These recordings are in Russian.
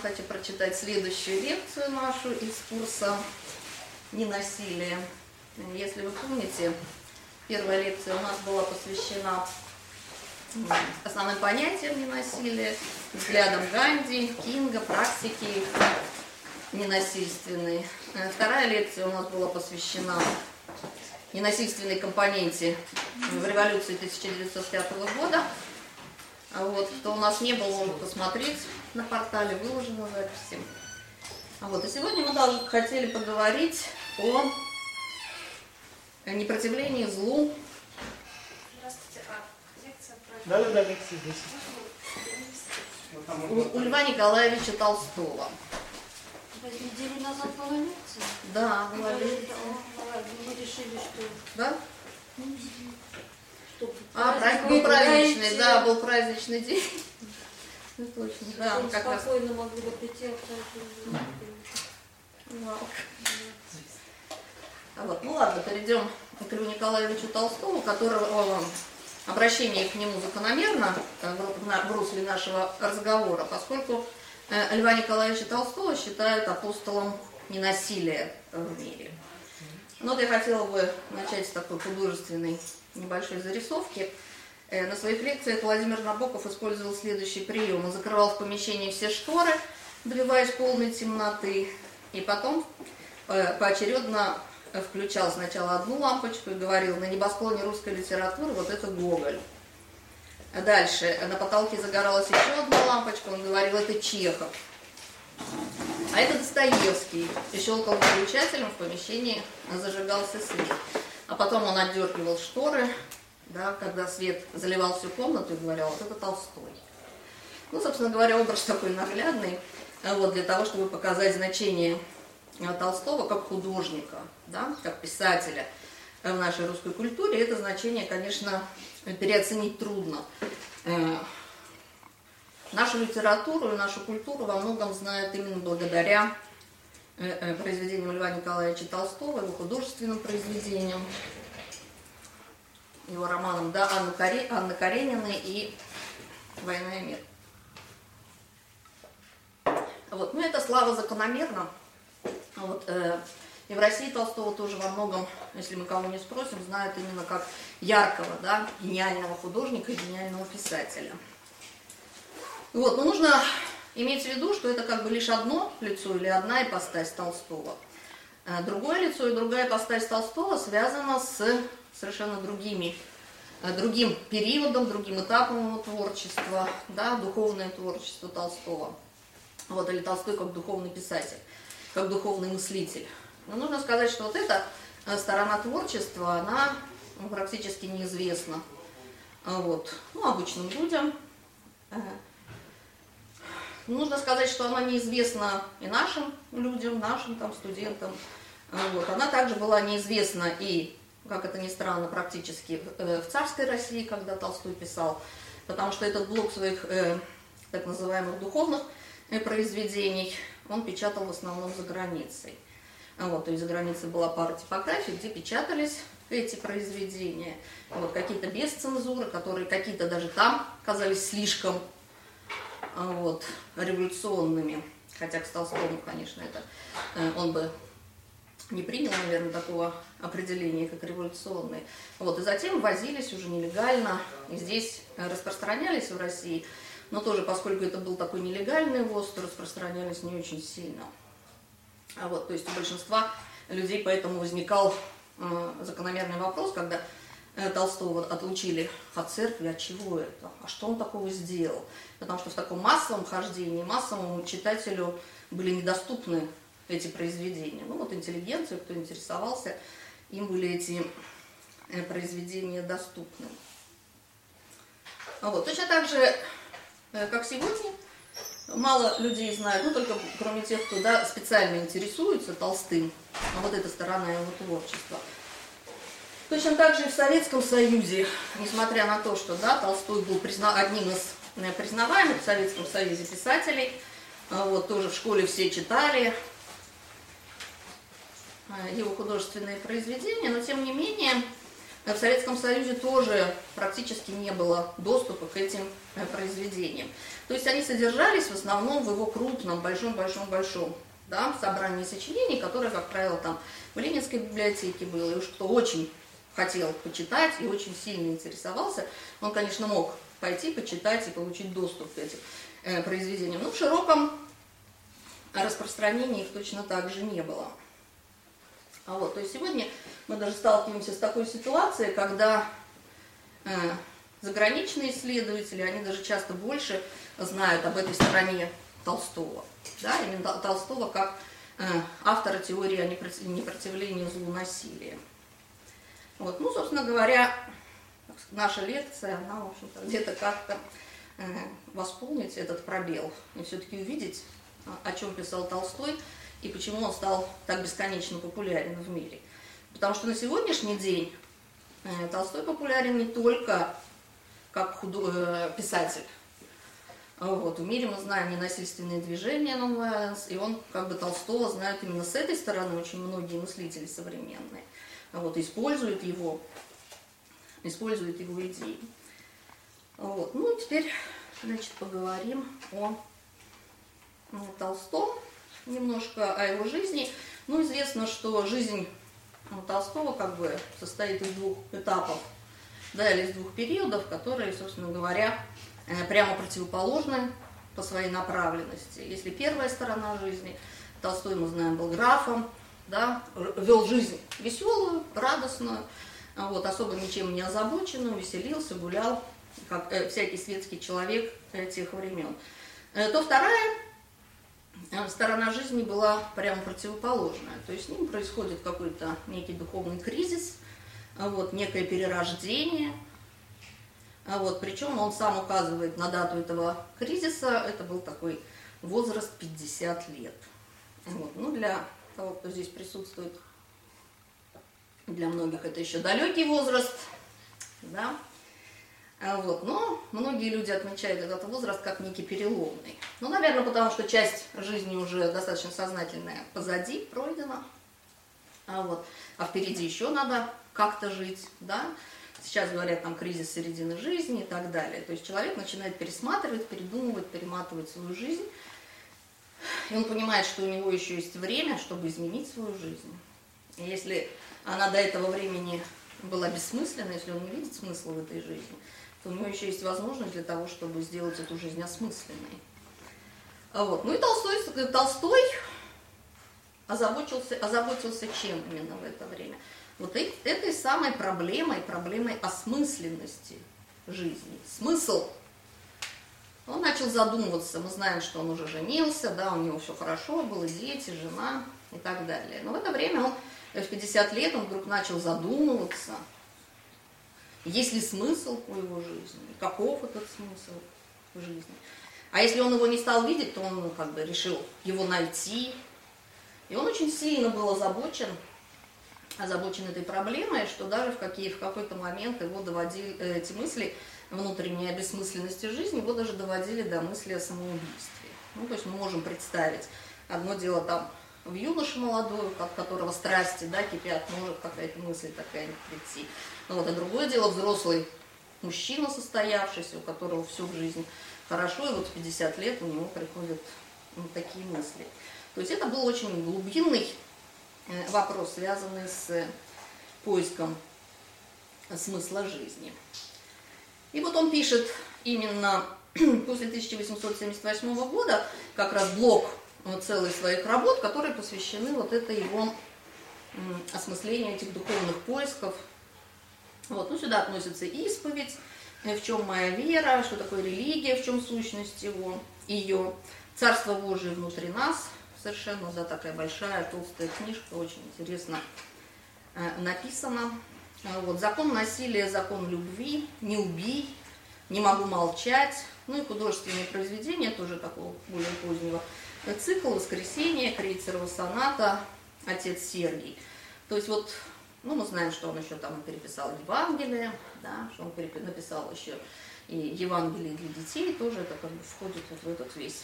хочу прочитать следующую лекцию нашу из курса «Ненасилие». Если вы помните, первая лекция у нас была посвящена основным понятиям ненасилия, взглядам Ганди, Кинга, практики ненасильственной. Вторая лекция у нас была посвящена ненасильственной компоненте в революции 1905 года. А вот, кто у нас не был, может посмотреть на портале, выложены записи. А вот, и сегодня мы даже хотели поговорить о непротивлении злу. Здравствуйте, а лекция про... Да, да, да, лекция здесь. У, у Льва Николаевича Толстого. Неделю назад была лекция. Да, была лекция. Мы решили, что... Да? А, праздник был праздничный, да, был праздничный день. Ну, точно, да, как раз. спокойно могли бы прийти, а. А вот, ну ладно, перейдем к Льву Николаевичу Толстому, которого обращение к нему закономерно э, в, на- в русле нашего разговора, поскольку э, Льва Николаевича Толстого считают апостолом ненасилия в мире. Ну вот я хотела бы начать с такой художественной небольшой зарисовки. Э, На своих лекциях Владимир Набоков использовал следующий прием. Он закрывал в помещении все шторы, добиваясь полной темноты, и потом э, поочередно включал сначала одну лампочку и говорил, на небосклоне русской литературы вот это Гоголь. Дальше на потолке загоралась еще одна лампочка, он говорил, это Чехов. А это Достоевский. И щелкал выключателем, в помещении зажигался свет. А потом он отдергивал шторы, да, когда свет заливал всю комнату и говорил, вот это Толстой. Ну, собственно говоря, образ такой наглядный, э, вот, для того, чтобы показать значение э, Толстого как художника, да, как писателя э, в нашей русской культуре. Это значение, конечно, переоценить трудно. Нашу литературу и нашу культуру во многом знают именно благодаря э, э, произведениям Льва Николаевича Толстого, его художественным произведениям, его романам да, Анны, Каре... Анны Карениной и «Война и мир». Вот. Ну, это слава закономерна. Вот, э, и в России Толстого тоже во многом, если мы кого не спросим, знают именно как яркого, да, гениального художника, гениального писателя. Вот, но нужно иметь в виду, что это как бы лишь одно лицо или одна ипостась Толстого. А Другое лицо и другая ипостась Толстого связана с совершенно другими, э, другим периодом, другим этапом его творчества, да, духовное творчество Толстого. Вот, или Толстой как духовный писатель, как духовный мыслитель. Но нужно сказать, что вот эта э, сторона творчества, она ну, практически неизвестна вот, ну, обычным людям. Э, Нужно сказать, что она неизвестна и нашим людям, нашим там студентам. А, Вот. Она также была неизвестна и, как это ни странно, практически э, в царской России, когда Толстой писал, потому что этот блок своих э, так называемых духовных э, произведений он печатал в основном за границей. А Вот, то есть за границей была пара типографий, где печатались эти произведения. Вот, какие-то без цензуры, которые какие-то даже там казались слишком вот, революционными. Хотя к Толстому, конечно, это э, он бы не принял, наверное, такого определения, как революционные. Вот, и затем возились уже нелегально, и здесь распространялись в России, но тоже, поскольку это был такой нелегальный ввоз, то распространялись не очень сильно. А вот, то есть у большинства людей поэтому возникал э, закономерный вопрос, когда э, Толстого отлучили от церкви, от чего это, а что он такого сделал. Потому что в таком массовом хождении, массовому читателю были недоступны эти произведения. Ну вот интеллигенция, кто интересовался, им были эти э, произведения доступны. Вот. Точно так же, э, как сегодня, мало людей знают, ну только кроме тех, кто да, специально интересуется Толстым, а вот эта сторона его творчества. Точно так же и в Советском Союзе, несмотря на то, что да, Толстой был призна... одним из признаваемых в Советском Союзе писателей, а вот тоже в школе все читали э, его художественные произведения, но тем не менее в Советском Союзе тоже практически не было доступа к этим э, произведениям. То есть они содержались в основном в его крупном, большом-большом-большом да, собрании сочинений, которое, как правило, там в Ленинской библиотеке было. И уж кто очень хотел почитать и очень сильно интересовался, он, конечно, мог пойти почитать и получить доступ к этим э, произведениям. Но в широком распространении их точно так же не было. А вот, то есть сегодня мы даже сталкиваемся с такой ситуацией, когда э, заграничные исследователи, они даже часто больше знают об этой стороне Толстого. Да, именно Толстого как э, автора теории о непротивлении злу насилия. Вот, ну, собственно говоря, наша лекция, она, в общем-то, где-то как-то э, восполнить этот пробел и все-таки увидеть, о чем писал Толстой и почему он стал так бесконечно популярен в мире. Потому что на сегодняшний день э, Толстой популярен не только как худо... Э, писатель. Вот. В мире мы знаем ненасильственные движения non-violence, и он, как бы Толстого, знают именно с этой стороны очень многие мыслители современные. Вот, используют его, используют его идеи. Вот. Ну, теперь, значит, поговорим о, о Толстом, немножко о его жизни. Ну, известно, что жизнь у Толстого как бы состоит из двух этапов, да, или из двух периодов, которые, собственно говоря, э, прямо противоположны по своей направленности. Если первая сторона жизни, Толстой, мы знаем, был графом, да, вел жизнь веселую, радостную, вот, особо ничем не озабоченную, веселился, гулял, как э, всякий светский человек тех времен. Э, то вторая Э, сторона жизни была прямо противоположная. То есть с ним происходит какой-то некий духовный кризис, а вот, некое перерождение. А вот, причем он сам указывает на дату этого кризиса, это был такой возраст 50 лет. Вот. Ну, для того, кто здесь присутствует, для многих это еще далекий возраст, да, а вот. Но многие люди отмечают этот возраст как некий переломный. Ну, наверное, потому что часть жизни уже достаточно сознательная позади, пройдена. А, вот. а впереди еще надо как-то жить, да. Сейчас говорят там кризис середины жизни и так далее. То есть человек начинает пересматривать, передумывать, перематывать свою жизнь. И он понимает, что у него еще есть время, чтобы изменить свою жизнь. И если она до этого времени была бессмысленна, если он не видит смысла в этой жизни, то у него еще есть возможность для того, чтобы сделать эту жизнь осмысленной. А вот. Ну и Толстой, Толстой озаботился, озаботился чем именно в это время? Вот этой самой проблемой, проблемой осмысленности жизни. Смысл. Он начал задумываться, мы знаем, что он уже женился, да, у него все хорошо, было дети, жена и так далее. Но в это время он, в 50 лет, он вдруг начал задумываться – есть ли смысл у его жизни? Каков этот смысл в жизни? А если он его не стал видеть, то он ну, как бы решил его найти. И он очень сильно был озабочен, озабочен этой проблемой, что даже в, какие, в какой-то момент его доводили эти мысли внутренней бессмысленности жизни, его даже доводили до мысли о самоубийстве. Ну, то есть мы можем представить, одно дело там в юноше молодой, от которого страсти да, кипят, может какая-то мысль такая прийти. Ну, вот, а другое дело взрослый мужчина состоявшийся, у которого всю жизнь хорошо, и вот в 50 лет у него приходят ну, такие мысли. То есть это был очень глубинный э, вопрос, связанный с поиском смысла жизни. И вот он пишет именно после 1878 года как раз блок э, целых своих работ, которые посвящены вот это его осмыслению этих духовных поисков. Вот, ну, сюда относится исповедь, э, в чем моя вера, что такое религия, в чем сущность его, ее, Царство Божие внутри нас, совершенно, да, такая большая, толстая книжка, очень интересно э, написана. Вот, закон насилия, закон любви, не убий, не могу молчать, ну и художественные произведения, тоже такого более позднего э, цикла, воскресенье, Крейцерова соната, отец Сергий. То есть вот, ну мы знаем, что он еще там переписал Евангелие, да, что он перепи- написал еще и Евангелие для детей, тоже это как бы входит вот в этот весь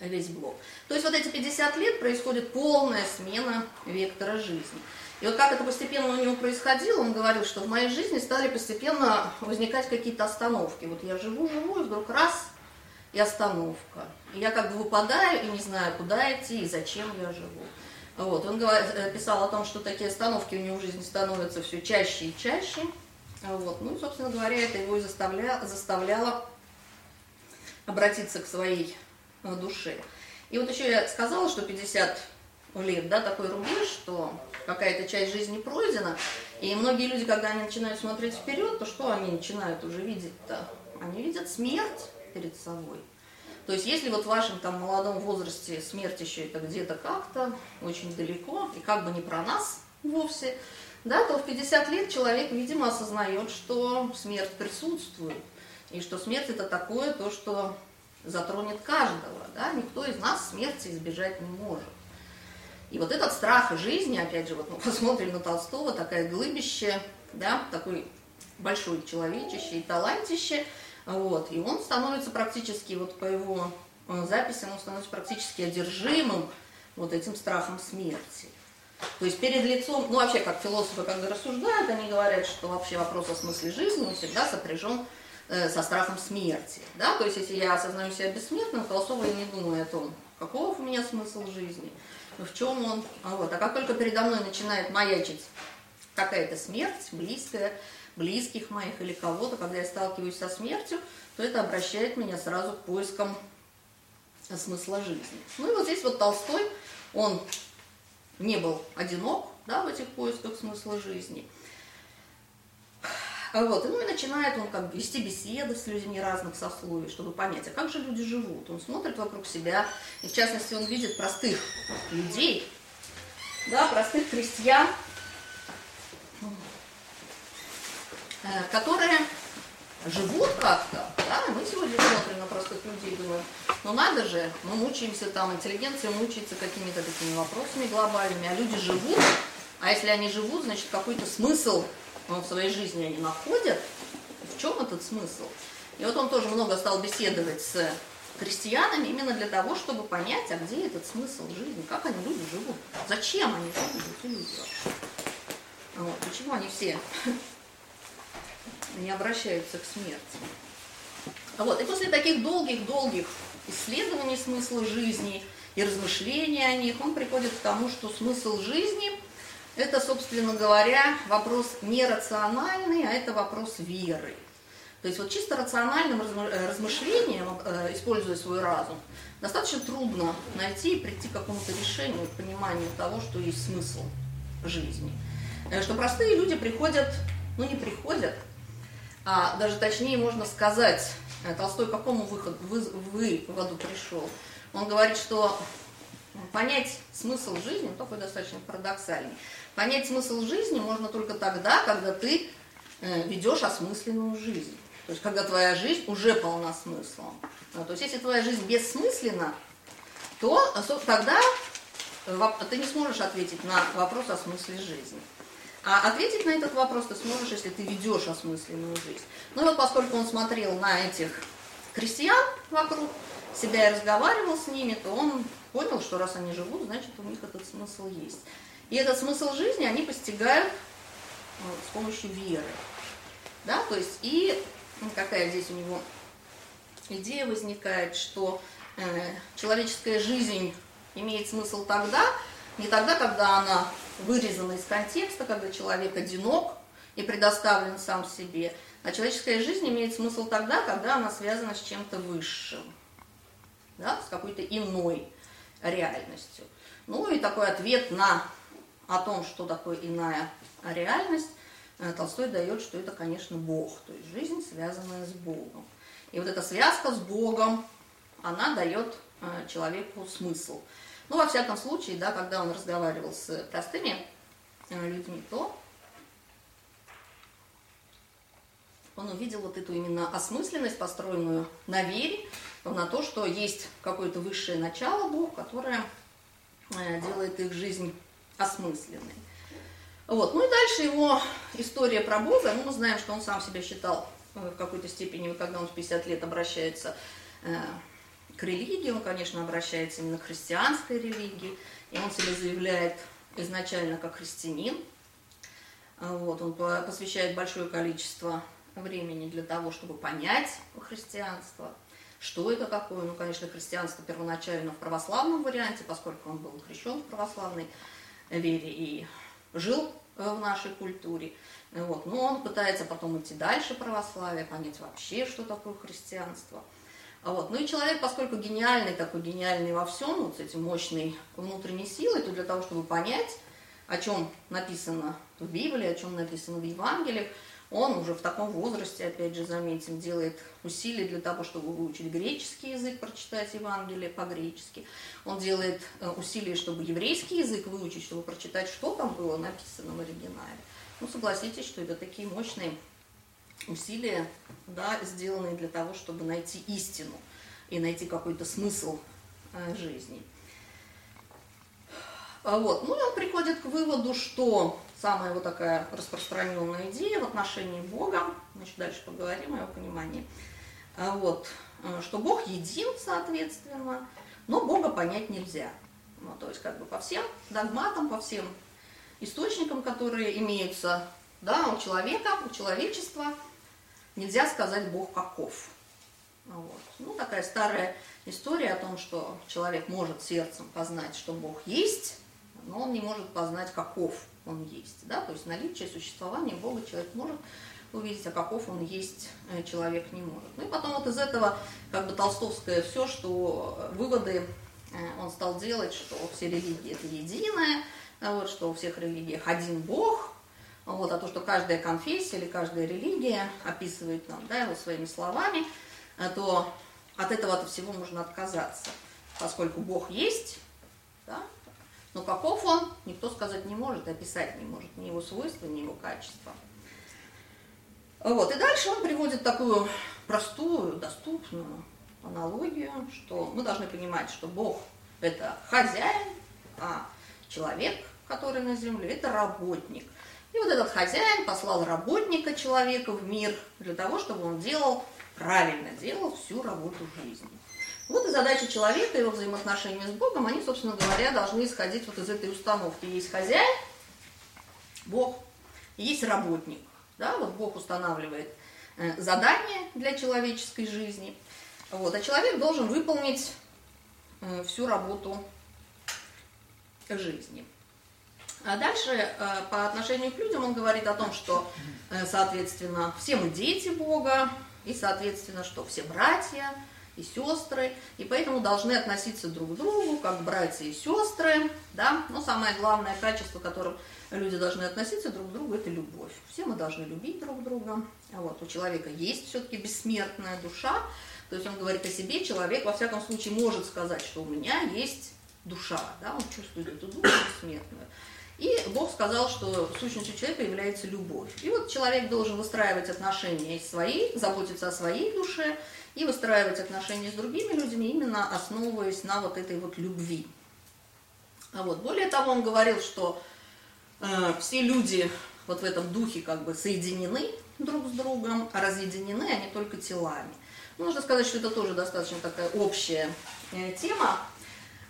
весь блок. То есть вот эти 50 лет происходит полная смена вектора жизни. И вот как это постепенно у него происходило, он говорил, что в моей жизни стали постепенно возникать какие-то остановки. Вот я живу-живу, и вдруг раз, и остановка. Я как бы выпадаю и не знаю, куда идти и зачем я живу. Вот. Он э, писал о том, что такие остановки у него в жизни становятся все чаще и чаще. Вот. Ну собственно говоря, это его и заставля, заставляло обратиться к своей э, душе. И вот еще я сказала, что 50 лет, да, такой рубеж, что какая-то часть жизни пройдена, и многие люди, когда они начинают смотреть вперед, то что они начинают уже видеть-то? Они видят смерть перед собой. То есть если вот в вашем там молодом возрасте смерть еще это где-то как-то, очень далеко, и как бы не про нас вовсе, да, то в 50 лет человек, видимо, осознает, что смерть присутствует, и что смерть это такое, то, что затронет каждого, да, никто из нас смерти избежать не может. И вот этот страх жизни, опять же, вот мы посмотрим на Толстого, такая глыбище, да, такой большой человечище и талантище, вот, и он становится практически, вот по его э, записям, он становится практически одержимым вот этим страхом смерти. То есть перед лицом, ну вообще как философы, когда рассуждают, они говорят, что вообще вопрос о смысле жизни, всегда сопряжен э, со страхом смерти. Да? То есть если я осознаю себя бессмертным, то особо и не думаю о том, каков у меня смысл жизни, в чем он. А, вот. а как только передо мной начинает маячить какая-то смерть, близкая, близких моих или кого-то, когда я сталкиваюсь со смертью, то это обращает меня сразу к поискам смысла жизни. Ну и вот здесь вот Толстой, он не был одинок да, в этих поисках смысла жизни. Вот, ну и начинает он как бы вести беседы с людьми разных сословий, чтобы понять, а как же люди живут. Он смотрит вокруг себя, и в частности он видит простых людей, да, простых крестьян, э, которые живут как-то, да, мы сегодня смотрим на простых людей и думаем, ну надо же, мы мучаемся там, интеллигенция мучается какими-то такими вопросами глобальными, а люди живут, а если они живут, значит какой-то смысл ну, в своей жизни они находят, в чем этот смысл? И вот он тоже много стал беседовать с крестьянами именно для того, чтобы понять, а где этот смысл жизни, как они люди живут, зачем они живут, эти люди. Вот, почему они все не обращаются к смерти. Вот. И после таких долгих-долгих исследований смысла жизни и размышления о них, он приходит к тому, что смысл жизни – это, собственно говоря, вопрос не рациональный, а это вопрос веры. То есть вот чисто рациональным размышлением, э, используя свой разум, достаточно трудно найти и прийти к какому-то решению, к пониманию того, что есть смысл жизни. Э, Что простые люди приходят, ну не приходят, а даже точнее можно сказать, э, Толстой к какому выходу, вы, выводу пришел? Он говорит, что понять смысл жизни, он такой достаточно парадоксальный, понять смысл жизни можно только тогда, когда ты э, ведешь осмысленную жизнь. То есть, когда твоя жизнь уже полна смыслом. А, то есть, если твоя жизнь бессмысленна, то тогда ты не сможешь ответить на вопрос о смысле жизни. А ответить на этот вопрос ты сможешь, если ты ведешь осмысленную жизнь. Ну и вот поскольку он смотрел на этих крестьян вокруг себя и разговаривал с ними, то он понял, что раз они живут, значит у них этот смысл есть. И этот смысл жизни они постигают вот, с помощью веры. Да, то есть и ну, какая здесь у него идея возникает, что э, человеческая жизнь имеет смысл тогда, не тогда, когда она вырезана из контекста, когда человек одинок и предоставлен сам себе, а человеческая жизнь имеет смысл тогда, когда она связана с чем-то высшим, да, с какой-то иной реальностью. Ну и такой ответ на о том, что такое иная реальность, Толстой дает, что это, конечно, Бог, то есть жизнь, связанная с Богом. И вот эта связка с Богом, она дает э, человеку смысл. Ну, во всяком случае, да, когда он разговаривал с простыми э, людьми, то он увидел вот эту именно осмысленность, построенную на вере, на то, что есть какое-то высшее начало Бог, которое э, делает их жизнь осмысленной. Вот. Ну и дальше его история про Бога. Ну, мы знаем, что он сам себя считал э, в какой-то степени, когда он в 50 лет обращается к религии, он, конечно, обращается именно к христианской религии, и он себя заявляет изначально как христианин. Вот, он посвящает большое количество времени для того, чтобы понять христианство, что это такое. Ну, конечно, христианство первоначально в православном варианте, поскольку он был крещен в православной вере и жил э, в нашей культуре. Вот. Но он пытается потом идти дальше православия, понять вообще, что такое христианство. Вот. Ну и человек, поскольку гениальный, такой гениальный во всем, вот с этим мощной внутренней силой, то для того, чтобы понять, о чем написано в Библии, о чем написано в Евангелиях, он уже в таком возрасте, опять же, заметим, делает усилия для того, чтобы выучить греческий язык, прочитать Евангелие по-гречески. Он делает э, усилия, чтобы еврейский язык выучить, чтобы прочитать, что там было написано в оригинале. Ну, согласитесь, что это такие мощные усилия, да, сделанные для того, чтобы найти истину и найти какой-то смысл э, жизни. А вот. Ну и он приходит к выводу, что самая вот такая распространенная идея в отношении Бога, еще дальше поговорим о его понимании, а вот, э, что Бог един, соответственно, но Бога понять нельзя. Ну, то есть как бы по всем догматам, по всем источникам, которые имеются да, у человека, у человечества, нельзя сказать Бог каков. Вот. Ну, такая старая история о том, что человек может сердцем познать, что Бог есть, но он не может познать, каков он есть. Да? То есть наличие существования Бога человек может увидеть, а каков он есть, э, человек не может. Ну и потом вот из этого как бы толстовское все, что э, выводы э, он стал делать, что все религии это единое, вот, что у всех религиях один Бог, вот, а то, что каждая конфессия или каждая религия описывает нам да, его своими словами, то от этого-то всего можно отказаться, поскольку Бог есть, да, но каков он, никто сказать не может, описать не может, ни его свойства, ни его качества. Вот. И дальше он приводит такую простую, доступную аналогию, что мы должны понимать, что Бог – это хозяин, а человек, который на земле, это работник. И вот этот хозяин послал работника человека в мир для того, чтобы он делал, правильно делал всю работу жизни. Вот и задача человека, его взаимоотношения с Богом, они, собственно говоря, должны исходить вот из этой установки. Есть хозяин, Бог, есть работник. Да? Вот Бог устанавливает э, задание для человеческой жизни. Вот, а человек должен выполнить э, всю работу жизни. А дальше э, по отношению к людям он говорит о том, что, соответственно, все мы дети Бога, и, соответственно, что все братья, и сестры, и поэтому должны относиться друг к другу, как братья и сестры, да, но самое главное качество, которым люди должны относиться друг к другу, это любовь. Все мы должны любить друг друга, а вот у человека есть все-таки бессмертная душа, то есть он говорит о себе, человек во всяком случае может сказать, что у меня есть душа, да, он чувствует эту душу бессмертную. И Бог сказал, что сущностью человека является любовь. И вот человек должен выстраивать отношения свои, заботиться о своей душе, и выстраивать отношения с другими людьми, именно основываясь на вот этой вот любви. А вот, более того, он говорил, что э, все люди вот в этом духе как бы соединены друг с другом, а разъединены они только телами. Ну, нужно сказать, что это тоже достаточно такая общая э, тема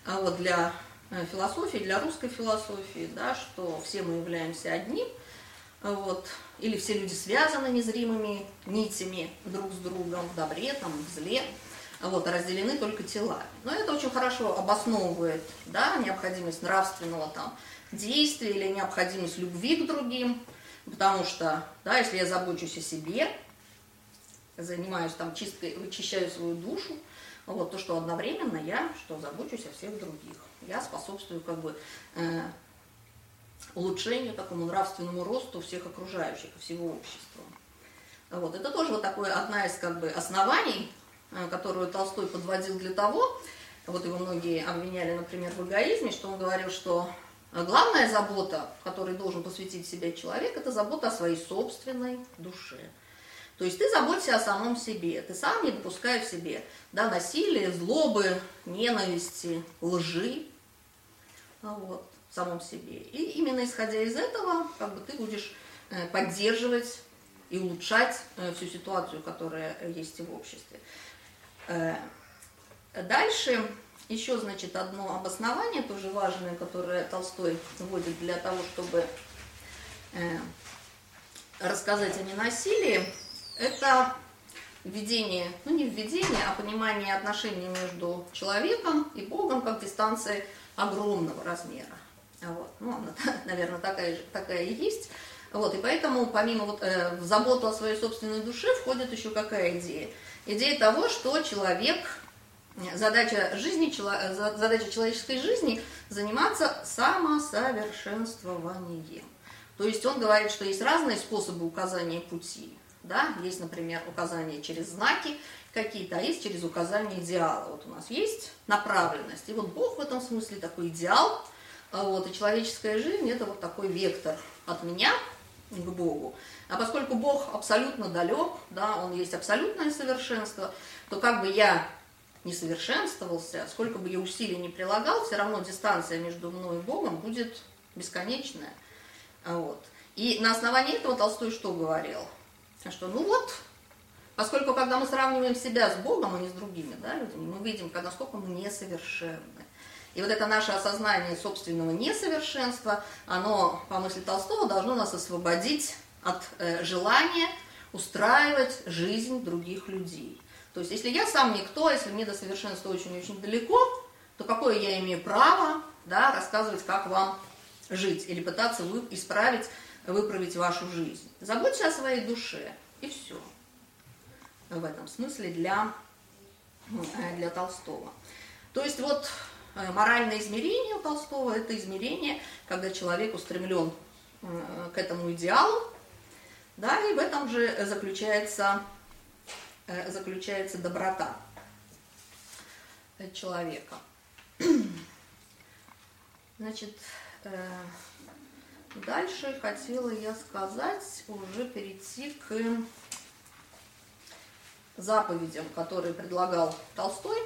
а вот, для философии, для русской философии, да, что все мы являемся одним – вот, или все люди связаны незримыми нитями друг с другом в добре, там, в зле, вот, разделены только телами. Но это очень хорошо обосновывает да, необходимость нравственного там, действия или необходимость любви к другим, потому что, да, если я забочусь о себе, занимаюсь там чисткой, вычищаю свою душу, вот, то что одновременно я что забочусь о всех других. Я способствую как бы э, улучшению, такому нравственному росту всех окружающих, всего общества. Вот. Это тоже вот такое одна из как бы, оснований, э, которую Толстой подводил для того, вот его многие обвиняли, например, в эгоизме, что он говорил, что главная забота, которой должен посвятить себя человек, это забота о своей собственной душе. То есть ты заботишься о самом себе, ты сам не допускай в себе да, насилия, злобы, ненависти, лжи вот, в самом себе. И именно исходя из этого, как бы ты будешь э, поддерживать и улучшать э, всю ситуацию, которая есть в обществе. Э, дальше еще, значит, одно обоснование, тоже важное, которое Толстой вводит для того, чтобы рассказать о ненасилии, это введение, ну не введение, а понимание отношений между человеком и Богом как дистанции огромного размера. Вот. Ну, она, наверное, такая, же, такая и есть. Вот, и поэтому помимо вот, э, в заботу о своей собственной душе входит еще какая идея? Идея того, что человек, задача, жизни, задача человеческой жизни заниматься самосовершенствованием. То есть он говорит, что есть разные способы указания пути. Да? Есть, например, указания через знаки какие-то, а есть через указание идеала. Вот у нас есть направленность. И вот Бог в этом смысле такой идеал, а вот, и человеческая жизнь это вот такой вектор от меня к Богу. А поскольку Бог абсолютно далек, да, Он есть абсолютное совершенство, то как бы я не совершенствовался, сколько бы я усилий не прилагал, все равно дистанция между мной и Богом будет бесконечная. Вот. И на основании этого Толстой что говорил? Что ну вот, поскольку когда мы сравниваем себя с Богом, а не с другими да, людьми, мы видим, насколько мы несовершенны. И вот это наше осознание собственного несовершенства, оно, по мысли Толстого, должно нас освободить от э, желания устраивать жизнь других людей. То есть, если я сам никто, если мне до совершенства очень-очень далеко, то какое я имею право да, рассказывать, как вам жить, или пытаться вы, исправить выправить вашу жизнь. Заботьтесь о своей душе, и все. В этом смысле для, э, для Толстого. То есть вот э, моральное измерение у Толстого – это измерение, когда человек устремлен э, к этому идеалу, да, и в этом же заключается, заключается доброта человека. Значит, Дальше хотела я сказать, уже перейти к заповедям, которые предлагал Толстой.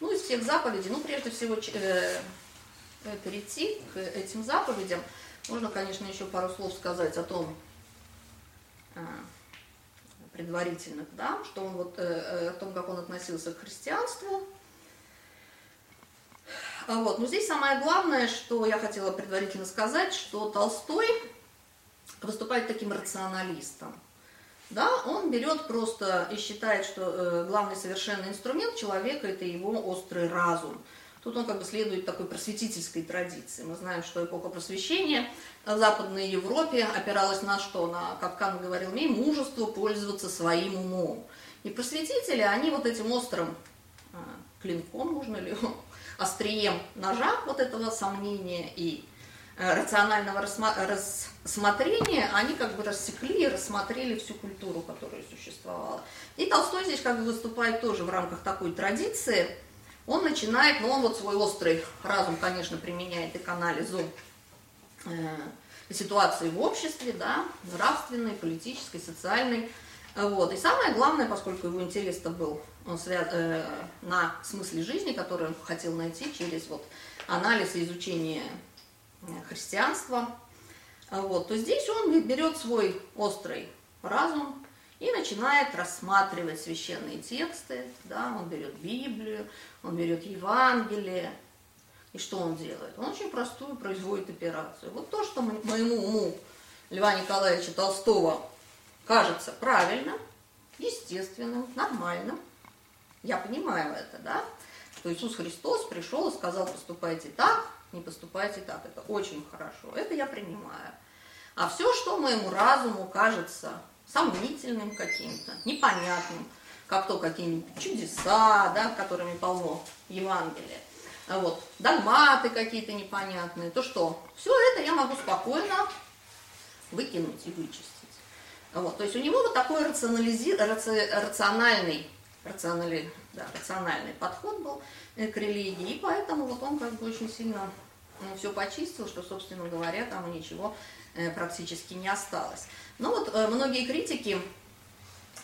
Ну, из всех заповедей, ну, прежде всего, э, э, перейти к этим заповедям, можно, конечно, еще пару слов сказать о том, э, предварительных, да, что он вот, э, о том, как он относился к христианству, а вот. Но здесь самое главное, что я хотела предварительно сказать, что Толстой выступает таким рационалистом. Да, он берет просто и считает, что э, главный совершенный инструмент человека – это его острый разум. Тут он как бы следует такой просветительской традиции. Мы знаем, что эпоха просвещения в Западной Европе опиралась на что? На, как Кан говорил мне, мужество пользоваться своим умом. И просветители, они вот этим острым э, клинком, можно ли острием ножа вот этого сомнения и рационального рассмотрения, они как бы рассекли и рассмотрели всю культуру, которая существовала. И Толстой здесь как бы выступает тоже в рамках такой традиции. Он начинает, ну он вот свой острый разум, конечно, применяет и к анализу э, ситуации в обществе, да, нравственной, политической, социальной. Вот. И самое главное, поскольку его интерес-то был он связ... э, на смысле жизни, который он хотел найти через вот, анализ и изучение э, христианства, вот, то здесь он берет свой острый разум и начинает рассматривать священные тексты, да, он берет Библию, он берет Евангелие, и что он делает? Он очень простую производит операцию. Вот то, что моему уму Льва Николаевича Толстого кажется правильным, естественным, нормальным, я понимаю это, да, что Иисус Христос пришел и сказал, поступайте так, не поступайте так. Это очень хорошо, это я принимаю. А все, что моему разуму кажется сомнительным каким-то, непонятным, как то какие-нибудь чудеса, да, которыми полно Евангелие, вот, догматы какие-то непонятные, то что? Все это я могу спокойно выкинуть и вычистить. Вот, то есть у него вот такой рационализи... раци... рациональный рациональный, да, рациональный подход был э, к религии, и поэтому вот он как бы очень сильно ну, все почистил, что, собственно говоря, там ничего э, практически не осталось. Но вот э, многие критики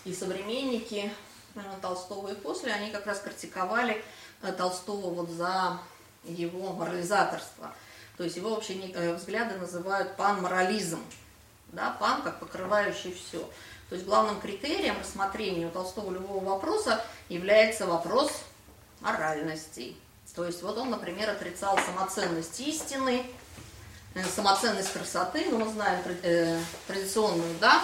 и современники Толстого и после, они как раз критиковали Толстого вот за его морализаторство. То есть его вообще взгляды называют пан-морализм. Да, пан как покрывающий все. То есть главным критерием рассмотрения у Толстого любого вопроса является вопрос моральности. То есть вот он, например, отрицал самоценность истины, э, самоценность красоты, но мы знаем э, традиционную, да,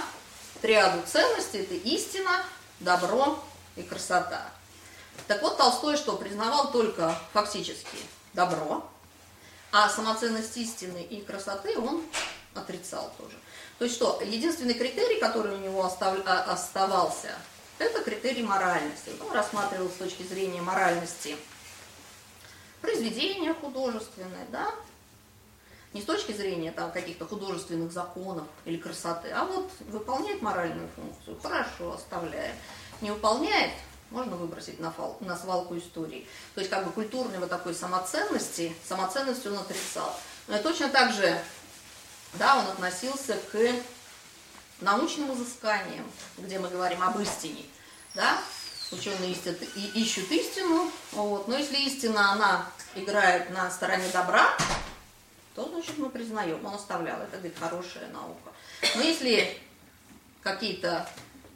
триаду ценностей, это истина, добро и красота. Так вот, Толстой что, признавал только фактически добро, а самоценность истины и красоты он отрицал тоже. То есть что, единственный критерий, который у него остав... А, оставался, это критерий моральности. Он рассматривал с точки зрения моральности произведения художественное, да, не с точки зрения там каких-то художественных законов или красоты, а вот выполняет моральную функцию, хорошо, оставляем. Не выполняет, можно выбросить на, фал, на свалку истории. То есть как бы культурной вот такой самоценности, самоценность он отрицал. Но точно так же, да, он относился к научным изысканиям, где мы говорим об истине, да, ученые ищут, ищут истину, вот. но если истина, она играет на стороне добра, то, значит, мы признаем, он оставлял, это, говорит, хорошая наука. Но если какие-то,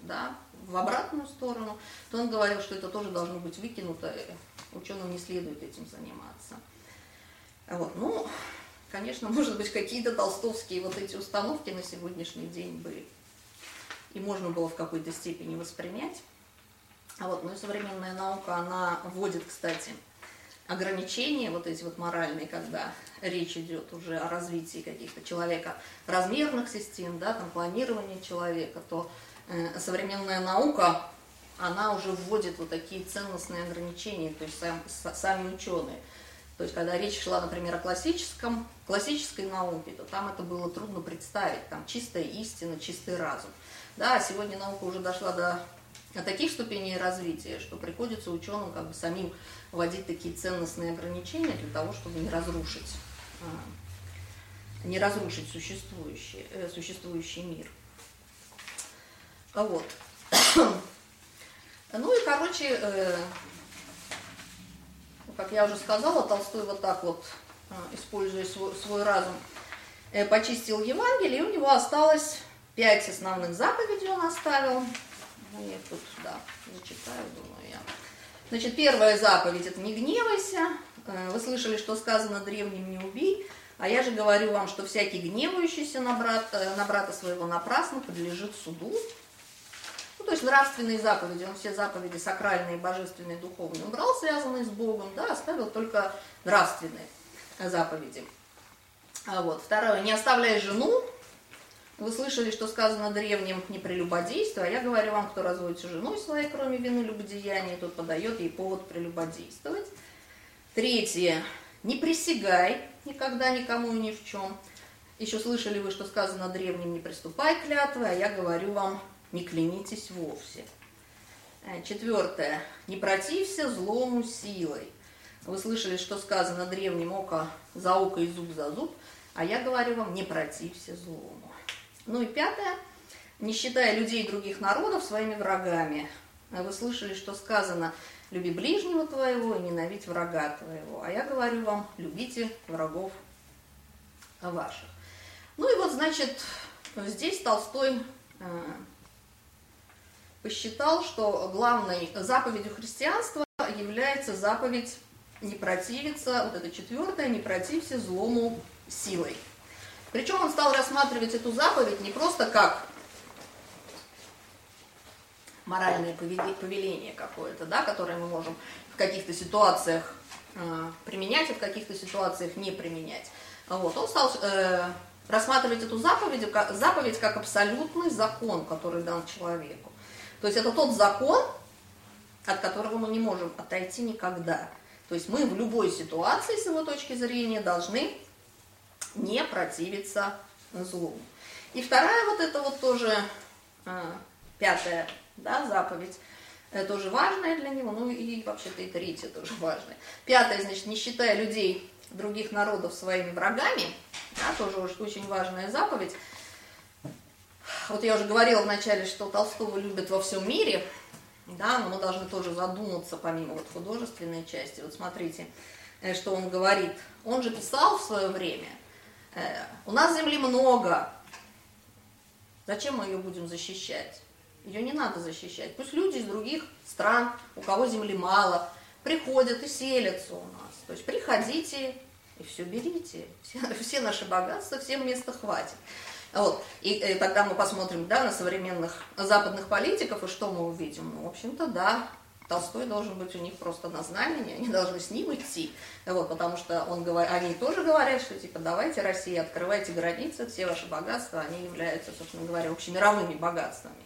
да, в обратную сторону, то он говорил, что это тоже должно быть выкинуто, ученым не следует этим заниматься. Вот, ну, конечно, может быть, какие-то толстовские вот эти установки на сегодняшний день были. И можно было в какой-то степени воспринять. А вот, ну и современная наука, она вводит, кстати, ограничения, вот эти вот моральные, когда речь идет уже о развитии каких-то человека размерных систем, да, там планирования человека, то э, современная наука, она уже вводит вот такие ценностные ограничения, то есть сам, сами ученые. То есть, когда речь шла, например, о классическом, классической науке, то там это было трудно представить, там чистая истина, чистый разум. Да, сегодня наука уже дошла до таких ступеней развития, что приходится ученым как бы самим вводить такие ценностные ограничения для того, чтобы не разрушить, а, не разрушить существующий, э, существующий мир. Вот. Ну и, короче, э, как я уже сказала, Толстой вот так вот, а, используя свой, свой разум, э, почистил Евангелие, и у него осталось пять основных заповедей он оставил. Ну, я тут, да, зачитаю, думаю я. Значит, первая заповедь – это «не гневайся». Э, вы слышали, что сказано древним «не убей». А я же говорю вам, что всякий гневающийся на брата, на брата своего напрасно подлежит суду. То есть нравственные заповеди, он все заповеди сакральные, божественные, духовные убрал, связанные с Богом, да, оставил только нравственные заповеди. А вот, второе, не оставляй жену, вы слышали, что сказано древним не прелюбодействуй, а я говорю вам, кто разводится женой своей, кроме вины любодеяния, тот подает ей повод прелюбодействовать. Третье. Не присягай никогда никому и ни в чем. Еще слышали вы, что сказано древним не приступай клятвы, а я говорю вам, не клянитесь вовсе. Э, четвертое. Не протився злому силой. Вы слышали, что сказано древним око за око и зуб за зуб, а я говорю вам, не протився злому. Ну и пятое, не считая людей других народов своими врагами. Вы слышали, что сказано, люби ближнего твоего и ненавидь врага твоего. А я говорю вам, любите врагов ваших. Ну и вот, значит, здесь Толстой э, посчитал, что главной заповедью христианства является заповедь не противиться, вот это четвертое, не протився злому силой. Причем он стал рассматривать эту заповедь не просто как моральное повеление какое-то, да, которое мы можем в каких-то ситуациях э, применять, а в каких-то ситуациях не применять. Вот. Он стал э, рассматривать эту заповедь как, заповедь как абсолютный закон, который дан человеку. То есть это тот закон, от которого мы не можем отойти никогда. То есть мы в любой ситуации, с его точки зрения, должны не противиться злу. И вторая вот это вот тоже а, пятая да, заповедь, Это тоже важное для него, ну и вообще-то и третье тоже важное. Пятое, значит, не считая людей других народов своими врагами, да, тоже очень важная заповедь. Вот я уже говорила вначале, что Толстого любят во всем мире, да, но мы должны тоже задуматься, помимо вот художественной части. Вот смотрите, э, что он говорит. Он же писал в свое время, э, у нас земли много, зачем мы ее будем защищать? Ее не надо защищать. Пусть люди из других стран, у кого земли мало, приходят и селятся у нас. То есть приходите и все берите. Все, все наши богатства, всем места хватит. Вот. И, и тогда мы посмотрим да, на современных западных политиков, и что мы увидим? Ну, в общем-то, да, Толстой должен быть у них просто на знамени, они должны с ним идти, вот, потому что он, говор... они тоже говорят, что типа давайте Россия, открывайте границы, все ваши богатства, они являются, собственно говоря, общемировыми богатствами.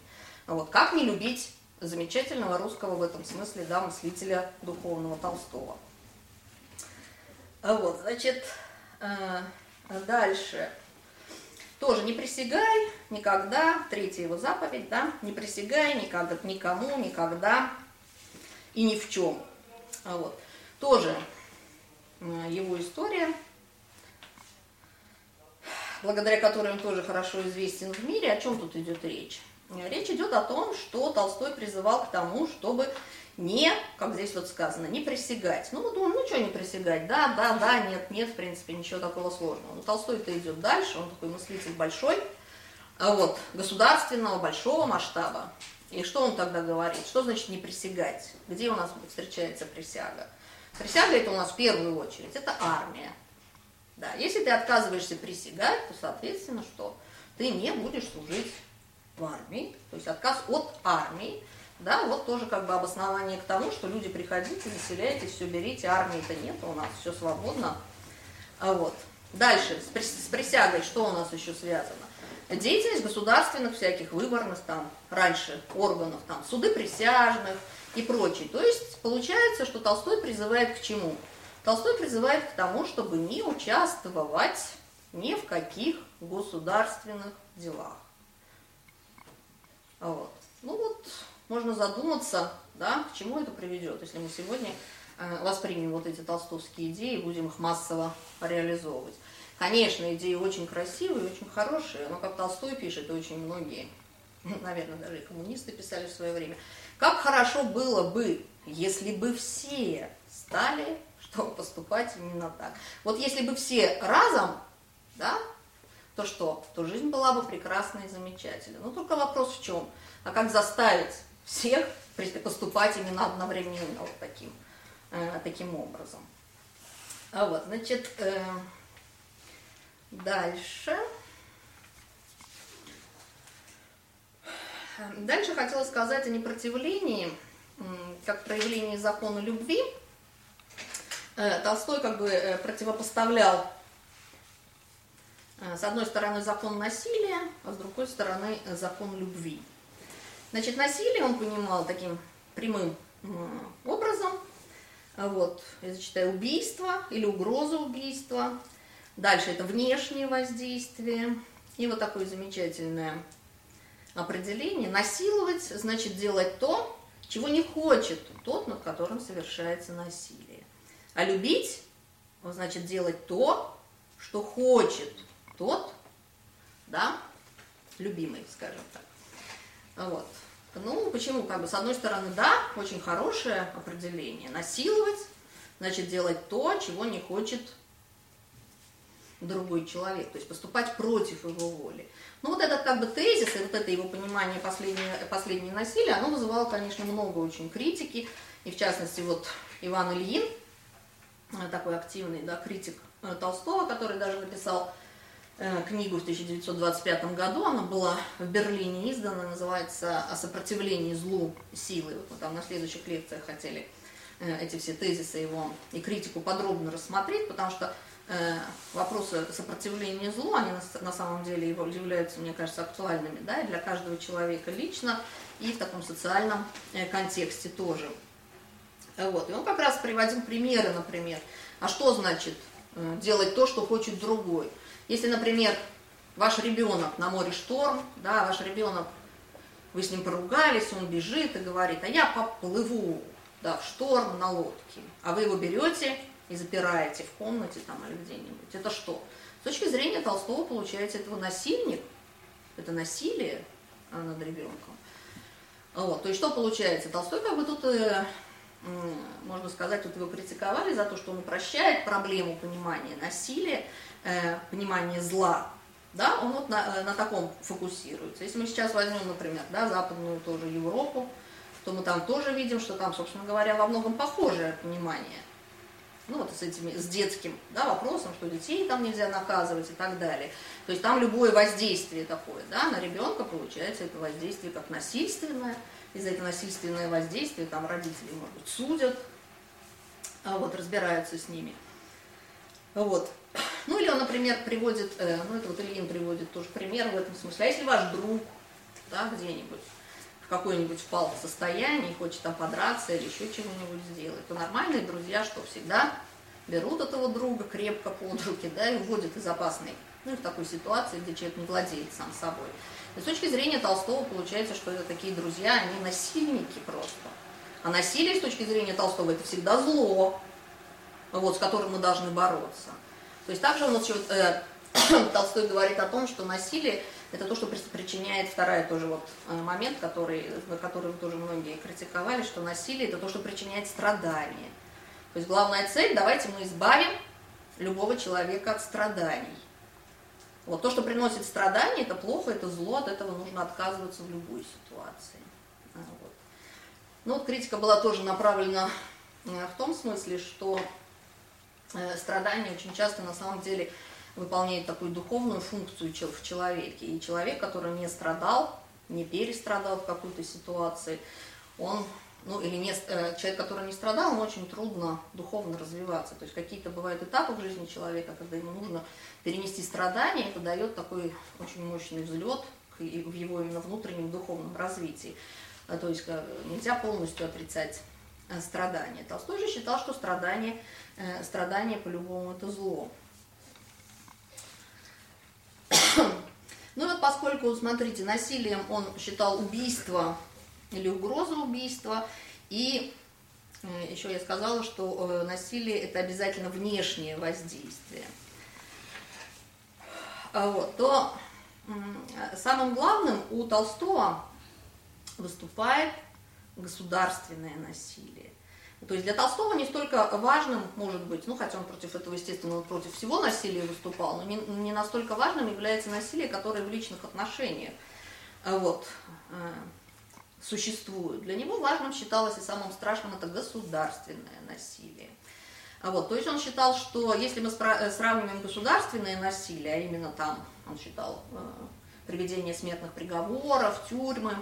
Вот, как не любить замечательного русского в этом смысле, да, мыслителя духовного Толстого. Вот, значит, э, дальше. Тоже не присягай никогда, третья его заповедь, да, не присягай никогда, никому, никогда и ни в чем. Вот. Тоже его история, благодаря которой он тоже хорошо известен в мире. О чем тут идет речь? Речь идет о том, что Толстой призывал к тому, чтобы не, как здесь вот сказано, не присягать. Ну, мы думаем, ну что не присягать, да, да, да, нет, нет, в принципе, ничего такого сложного. Но Толстой-то идет дальше, он такой мыслитель большой, а вот, государственного, большого масштаба. И что он тогда говорит? Что значит не присягать? Где у нас встречается присяга? Присяга это у нас в первую очередь, это армия. Да, если ты отказываешься присягать, то, соответственно, что? Ты не будешь служить в армии, то есть отказ от армии, да, вот тоже как бы обоснование к тому, что люди приходите, заселяйтесь, все берите, армии-то нет, у нас все свободно. А вот. Дальше, с присягой, что у нас еще связано? Деятельность государственных всяких выборных там, раньше органов, там, суды присяжных и прочее. То есть получается, что Толстой призывает к чему? Толстой призывает к тому, чтобы не участвовать ни в каких государственных делах. Вот. Ну вот, можно задуматься, да, к чему это приведет, если мы сегодня э, воспримем вот эти толстовские идеи и будем их массово реализовывать. Конечно, идеи очень красивые, очень хорошие, но как Толстой пишет, и очень многие, наверное, даже и коммунисты писали в свое время, как хорошо было бы, если бы все стали, чтобы поступать именно так. Вот если бы все разом, да, то что? То жизнь была бы прекрасной и замечательной. Но только вопрос в чем? А как заставить всех поступать именно одновременно вот таким, э, таким образом. А вот, значит, э, дальше. Дальше хотела сказать о непротивлении, как проявлении закона любви. Э, Толстой как бы противопоставлял с одной стороны закон насилия, а с другой стороны закон любви. Значит, насилие он понимал таким прямым образом. Вот, я зачитаю убийство или угроза убийства. Дальше это внешнее воздействие. И вот такое замечательное определение. Насиловать значит делать то, чего не хочет тот, над которым совершается насилие. А любить значит делать то, что хочет тот, да, любимый, скажем так. Вот. Ну, почему? Как бы, с одной стороны, да, очень хорошее определение. Насиловать, значит, делать то, чего не хочет другой человек, то есть поступать против его воли. Ну, вот этот как бы тезис и вот это его понимание последнее, последнее насилие, оно вызывало, конечно, много очень критики, и в частности, вот Иван Ильин, такой активный, да, критик э, Толстого, который даже написал книгу в 1925 году. Она была в Берлине издана, называется «О сопротивлении злу силы». Вот мы там на следующих лекциях хотели э, эти все тезисы его и критику подробно рассмотреть, потому что э, вопросы сопротивления злу, они на, самом деле являются, мне кажется, актуальными да, для каждого человека лично и в таком социальном контексте тоже. Вот. И он как раз приводил примеры, например, а что значит делать то, что хочет другой – если, например, ваш ребенок на море шторм, да, ваш ребенок вы с ним поругались, он бежит и говорит, а я поплыву да, в шторм на лодке, а вы его берете и запираете в комнате там или где-нибудь. Это что? С точки зрения Толстого, получается, этого насильник, это насилие а, над ребенком. Вот, то есть что получается? Толстой как бы тут, э, можно сказать, тут его критиковали за то, что он упрощает проблему понимания насилия, э, понимания зла, да, он вот на, э, на таком фокусируется. Если мы сейчас возьмем, например, да, западную тоже Европу, то мы там тоже видим, что там, собственно говоря, во многом похожее понимание. Ну вот с этими, с детским да, вопросом, что детей там нельзя наказывать и так далее. То есть там любое воздействие такое, да, на ребенка получается это воздействие как насильственное. И за это насильственное воздействие там родители, может быть, судят, а вот, разбираются с ними. Вот. Ну или он, например, приводит, э, ну это вот Ильин приводит тоже пример в этом смысле. А если ваш друг, да, где-нибудь в какое-нибудь впал в состояние, хочет там подраться или еще чего-нибудь сделать, то нормальные друзья, что всегда берут этого друга крепко под руки, да, и уводят из опасной, ну, в такой ситуации, где человек не владеет сам собой. И с точки зрения Толстого получается, что это такие друзья, они насильники просто. А насилие с точки зрения Толстого это всегда зло, вот, с которым мы должны бороться. То есть также у нас вот, э, Толстой говорит о том, что насилие это то, что причиняет второй тоже вот э, момент, который, который тоже многие критиковали, что насилие это то, что причиняет страдания. То есть главная цель, давайте мы избавим любого человека от страданий. Вот то, что приносит страдания, это плохо, это зло, от этого нужно отказываться в любой ситуации. А, вот. Ну вот критика была тоже направлена э, в том смысле, что Э, страдания очень часто на самом деле выполняет такую духовную функцию в человеке. И человек, который не страдал, не перестрадал в какой-то ситуации, он, ну или не, э, человек, который не страдал, ему очень трудно духовно развиваться. То есть какие-то бывают этапы в жизни человека, когда ему нужно перенести страдания, это дает такой очень мощный взлет в его именно внутреннем духовном развитии. Э, то есть нельзя полностью отрицать страдания. Толстой же считал, что страдания э, страдание по-любому это зло. Ну вот поскольку, смотрите, насилием он считал убийство или угрозу убийства, и э, еще я сказала, что э, насилие это обязательно внешнее воздействие, а вот, то самым главным у Толстого выступает государственное насилие. То есть для Толстого не столько важным, может быть, ну хотя он против этого, естественно, против всего насилия выступал, но не, не настолько важным является насилие, которое в личных отношениях э, вот, э, существует. Для него важным считалось и самым страшным это государственное насилие. А вот, то есть он считал, что если мы э, сравниваем государственное насилие, а именно там он считал э, приведение смертных приговоров, тюрьмы,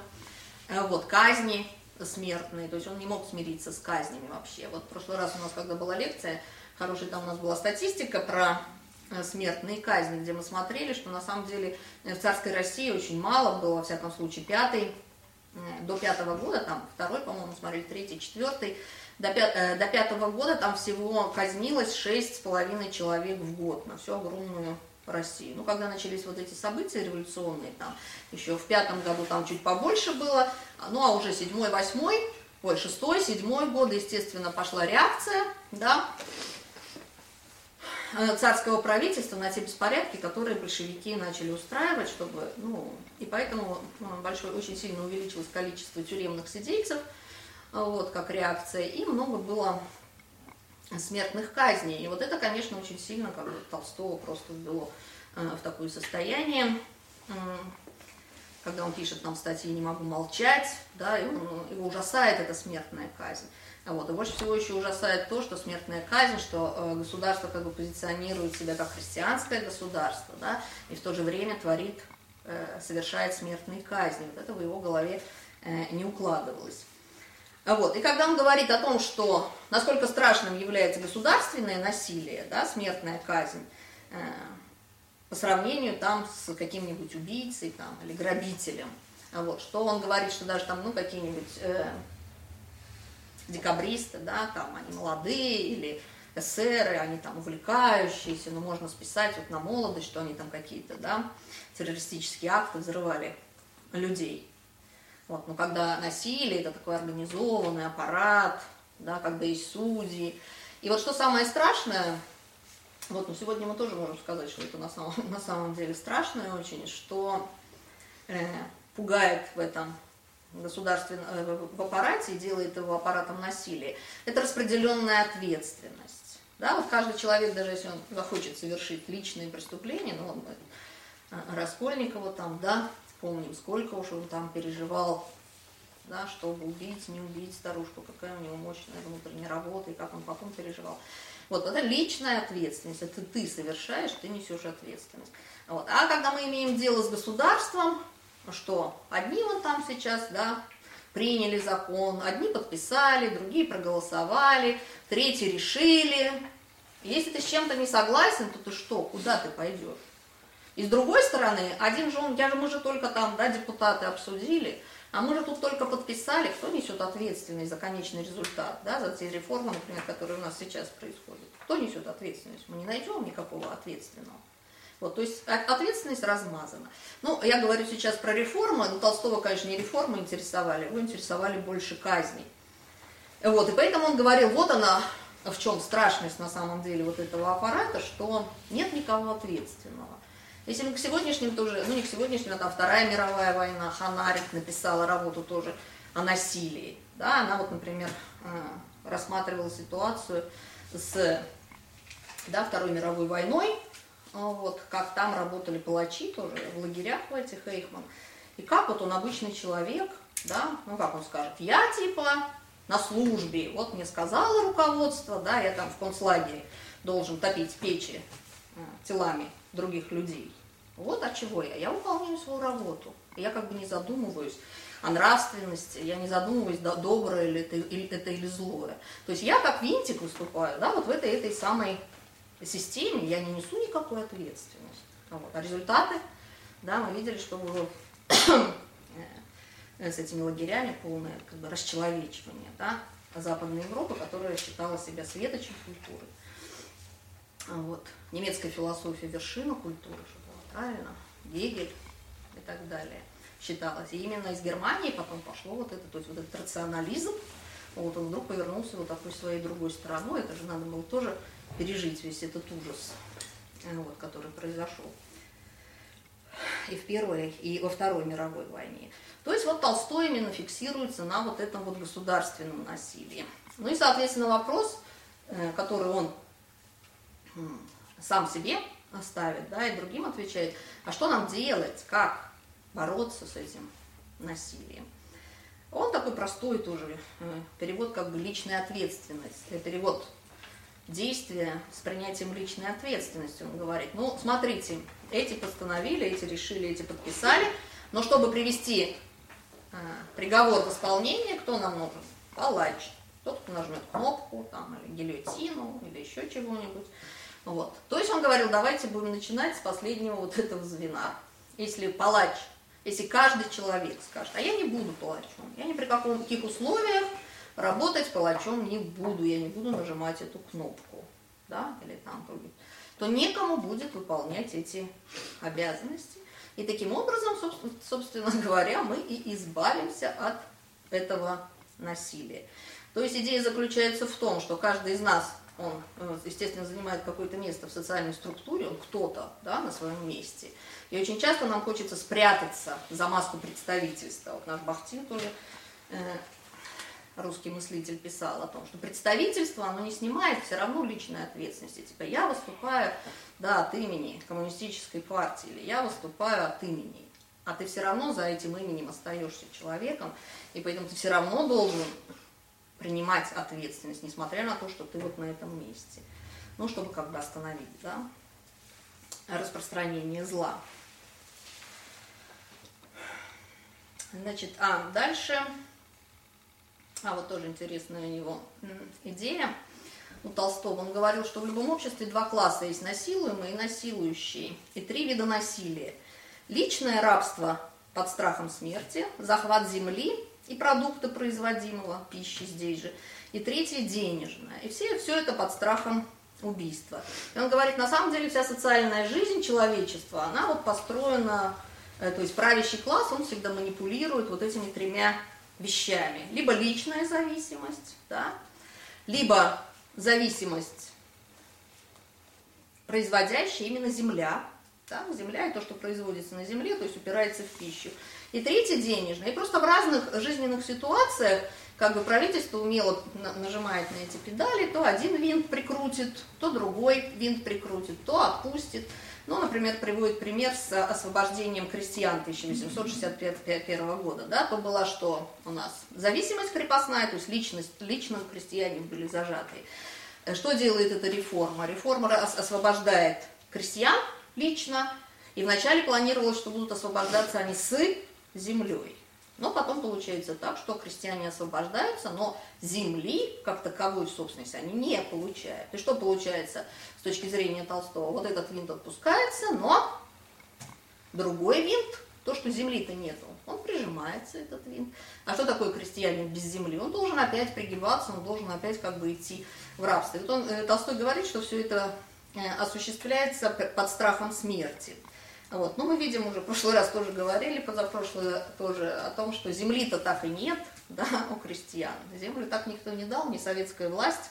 э, вот, казни, смертные, то есть он не мог смириться с казнями вообще. Вот в прошлый раз у нас, когда была лекция, хорошая там у нас была статистика про э, смертные казни, где мы смотрели, что на самом деле э, в царской России очень мало было, во всяком случае, пятый, э, до пятого года, там второй, по-моему, смотрели, третий, четвертый, до, пят, до пятого года там всего казнилось шесть с половиной человек в год на всю огромную России. Ну, когда начались вот эти события революционные, там еще в пятом году там чуть побольше было, ну, а уже седьмой, восьмой, ой, шестой, седьмой год, естественно, пошла реакция, да, э, царского правительства на те беспорядки, которые большевики начали устраивать, чтобы, ну, и поэтому э, большое, очень сильно увеличилось количество тюремных сидельцев, вот, как реакция, и много было смертных казней. И вот это, конечно, очень сильно как бы Толстого просто ввело э, в такое состояние, э, когда он пишет нам статьи «Не могу молчать», да, и он, его ужасает эта смертная казнь. Вот. И больше всего еще ужасает то, что смертная казнь, что э, государство как бы позиционирует себя как христианское государство, да, и в то же время творит, э, совершает смертные казни. Вот это в его голове э, не укладывалось. Вот. И когда он говорит о том, что насколько страшным является государственное насилие, да, смертная казнь, э, по сравнению там с каким-нибудь убийцей там, или грабителем, вот, что он говорит, что даже там, ну, какие-нибудь э, декабристы, да, там они молодые или эсеры, они там увлекающиеся, но можно списать вот на молодость, что они там какие-то, да, террористические акты взрывали людей. Вот, но когда насилие, это такой организованный аппарат, да, когда есть судьи. И вот что самое страшное, вот, ну, сегодня мы тоже можем сказать, что это на самом, на самом деле страшное очень, что э, пугает в этом государственном э, в аппарате и делает его аппаратом насилия, это распределенная ответственность. Да, вот каждый человек, даже если он захочет совершить личные преступления, ну, вот, э, Раскольникова там, да, помним, сколько уж он там переживал, да, чтобы убить, не убить старушку, какая у него мощная внутренняя работа, и как он потом переживал. Вот это личная ответственность, это ты совершаешь, ты несешь ответственность. Вот. А когда мы имеем дело с государством, что одни вот там сейчас, да, приняли закон, одни подписали, другие проголосовали, третьи решили. Если ты с чем-то не согласен, то ты что, куда ты пойдешь? И с другой стороны, один же он, я же, мы же только там, да, депутаты обсудили, а мы же тут только подписали, кто несет ответственность за конечный результат, да, за те реформы, например, которые у нас сейчас происходят. Кто несет ответственность? Мы не найдем никакого ответственного. Вот, то есть ответственность размазана. Ну, я говорю сейчас про реформы, но Толстого, конечно, не реформы интересовали, его интересовали больше казней. Вот, и поэтому он говорил, вот она, в чем страшность на самом деле вот этого аппарата, что нет никого ответственного. Если мы к сегодняшним тоже, ну не к сегодняшним, а там Вторая мировая война, Ханарик написала работу тоже о насилии. Да, она вот, например, э, рассматривала ситуацию с да, Второй мировой войной, а вот, как там работали палачи тоже в лагерях в этих Эйхман. И как вот он обычный человек, да, ну как он скажет, я типа на службе, вот мне сказало руководство, да, я там в концлагере должен топить печи э, телами других людей. Вот от чего я. Я выполняю свою работу. Я как бы не задумываюсь о нравственности, я не задумываюсь, да, доброе ли это, или, это или злое. То есть я как винтик выступаю, да, вот в этой, этой самой системе, я не несу никакой ответственности. Вот. А результаты, да, мы видели, что было с этими лагерями полное как бы, расчеловечивание, да, Западной Европы, которая считала себя светочем культуры. Вот. Немецкая философия вершина культуры, правильно, Гегель и так далее считалось. И именно из Германии потом пошло вот это, то есть вот этот рационализм, вот он вдруг повернулся вот такой своей другой стороной, это же надо было тоже пережить весь этот ужас, э, вот, который произошел и в Первой, и во Второй мировой войне. То есть вот Толстой именно фиксируется на вот этом вот государственном насилии. Ну и, соответственно, вопрос, э, который он сам себе оставит, да, и другим отвечает, а что нам делать, как бороться с этим насилием. Он такой простой тоже, э, перевод как бы личная ответственность, перевод действия с принятием личной ответственности, он говорит. Ну, смотрите, эти постановили, эти решили, эти подписали, но чтобы привести э, приговор в исполнение, кто нам нужен? Палач. Тот, кто нажмет кнопку, там, или гильотину, или еще чего-нибудь. Вот. То есть он говорил, давайте будем начинать с последнего вот этого звена. Если палач, если каждый человек скажет, а я не буду палачом, я ни при каких условиях работать палачом не буду, я не буду нажимать эту кнопку, да, или там, то некому будет выполнять эти обязанности. И таким образом, собственно говоря, мы и избавимся от этого насилия. То есть идея заключается в том, что каждый из нас он, э, естественно, занимает какое-то место в социальной структуре, он кто-то да, на своем месте. И очень часто нам хочется спрятаться за маску представительства. Вот наш Бахтин тоже, э, русский мыслитель, писал о том, что представительство, оно не снимает все равно личной ответственности. Типа я выступаю да, от имени коммунистической партии, или я выступаю от имени. А ты все равно за этим именем остаешься человеком, и поэтому ты все равно должен принимать ответственность, несмотря на то, что ты вот на этом месте. Ну, чтобы как бы остановить, да, распространение зла. Значит, а дальше, а вот тоже интересная у него идея у Толстого. Он говорил, что в любом обществе два класса есть насилуемые и насилующие, и три вида насилия. Личное рабство под страхом смерти, захват земли и продукты производимого пищи здесь же, и третье денежное. И все, все это под страхом убийства. И он говорит, на самом деле вся социальная жизнь человечества, она вот построена Э, то есть правящий класс, он всегда манипулирует вот этими тремя вещами. Либо личная зависимость, да, либо зависимость, производящая именно земля, да, земля и то, что производится на земле, то есть упирается в пищу. И третье денежное. И просто в разных жизненных ситуациях как бы правительство умело нажимает на эти педали, то один винт прикрутит, то другой винт прикрутит, то отпустит. Ну, например, приводит пример с освобождением крестьян 1861 года. Да, то была что у нас? Зависимость крепостная, то есть личность, лично крестьяне были зажаты. Что делает эта реформа? Реформа освобождает крестьян лично, и вначале планировалось, что будут освобождаться они с землей. Но потом получается так, что крестьяне освобождаются, но земли, как таковой собственности, они не получают. И что получается с точки зрения Толстого? Вот этот винт отпускается, но другой винт, то, что земли-то нету, он прижимается, этот винт. А что такое крестьянин без земли? Он должен опять пригибаться, он должен опять как бы идти в рабство. И вот он, э, Толстой говорит, что все это э, осуществляется под страхом смерти. Вот. Но мы видим, уже в прошлый раз тоже говорили, позапрошлый тоже, о том, что земли-то так и нет да, у крестьян. Землю так никто не дал, ни советская власть,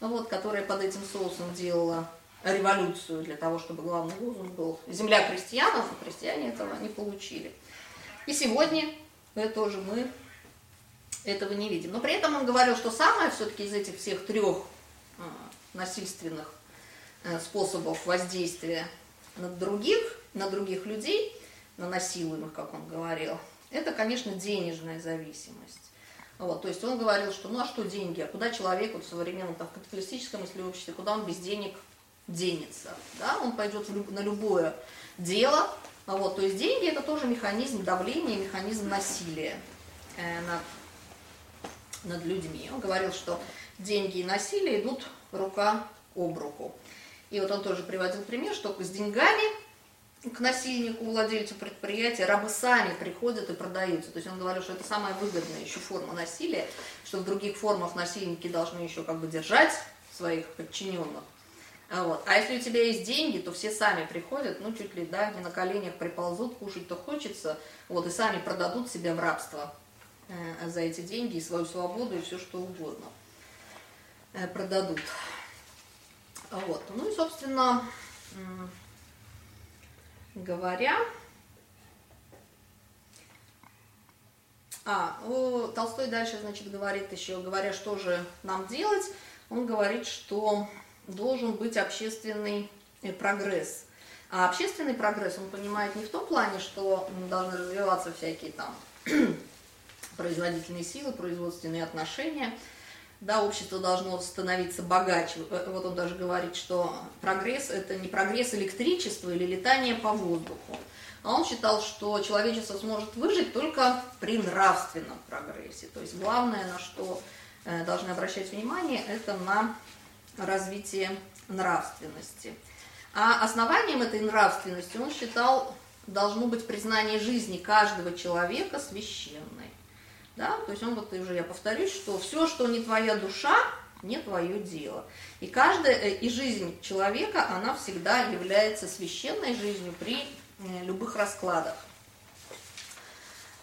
вот, которая под этим соусом делала революцию для того, чтобы главный лозунг был «Земля крестьянам», а крестьяне этого не получили. И сегодня тоже мы этого не видим. Но при этом он говорил, что самое все-таки из этих всех трех а, насильственных э, способов воздействия на других на других людей, на насилуемых, как он говорил, это, конечно, денежная зависимость. Вот, то есть он говорил, что ну а что деньги, а куда человек вот, в современном там, капиталистическом если обществе, куда он без денег денется, да, он пойдет в, на любое дело, вот, то есть деньги это тоже механизм давления, механизм насилия э, над, над людьми. Он говорил, что деньги и насилие идут рука об руку. И вот он тоже приводил пример, что с деньгами к насильнику, владельцу предприятия, рабы сами приходят и продаются. То есть он говорил, что это самая выгодная еще форма насилия, что в других формах насильники должны еще как бы держать своих подчиненных. Вот. А если у тебя есть деньги, то все сами приходят, ну чуть ли, да, не на коленях приползут, кушать-то хочется, вот, и сами продадут себя в рабство э, за эти деньги, и свою свободу, и все что угодно э, продадут. Вот. Ну и, собственно, говоря, а, о, Толстой дальше, значит, говорит еще, говоря, что же нам делать, он говорит, что должен быть общественный э, прогресс. А общественный прогресс он понимает не в том плане, что должны развиваться всякие там производительные силы, производственные отношения, да, общество должно становиться богаче. Э, вот он даже говорит, что прогресс – это не прогресс электричества или летания по воздуху. А он считал, что человечество сможет выжить только при нравственном прогрессе. То есть главное, на что э, должны обращать внимание, это на развитие нравственности. А основанием этой нравственности он считал должно быть признание жизни каждого человека священной. Да? То есть он вот уже, я повторюсь, что все, что не твоя душа, не твое дело. И каждая, э, и жизнь человека, она всегда является священной жизнью при э, любых раскладах.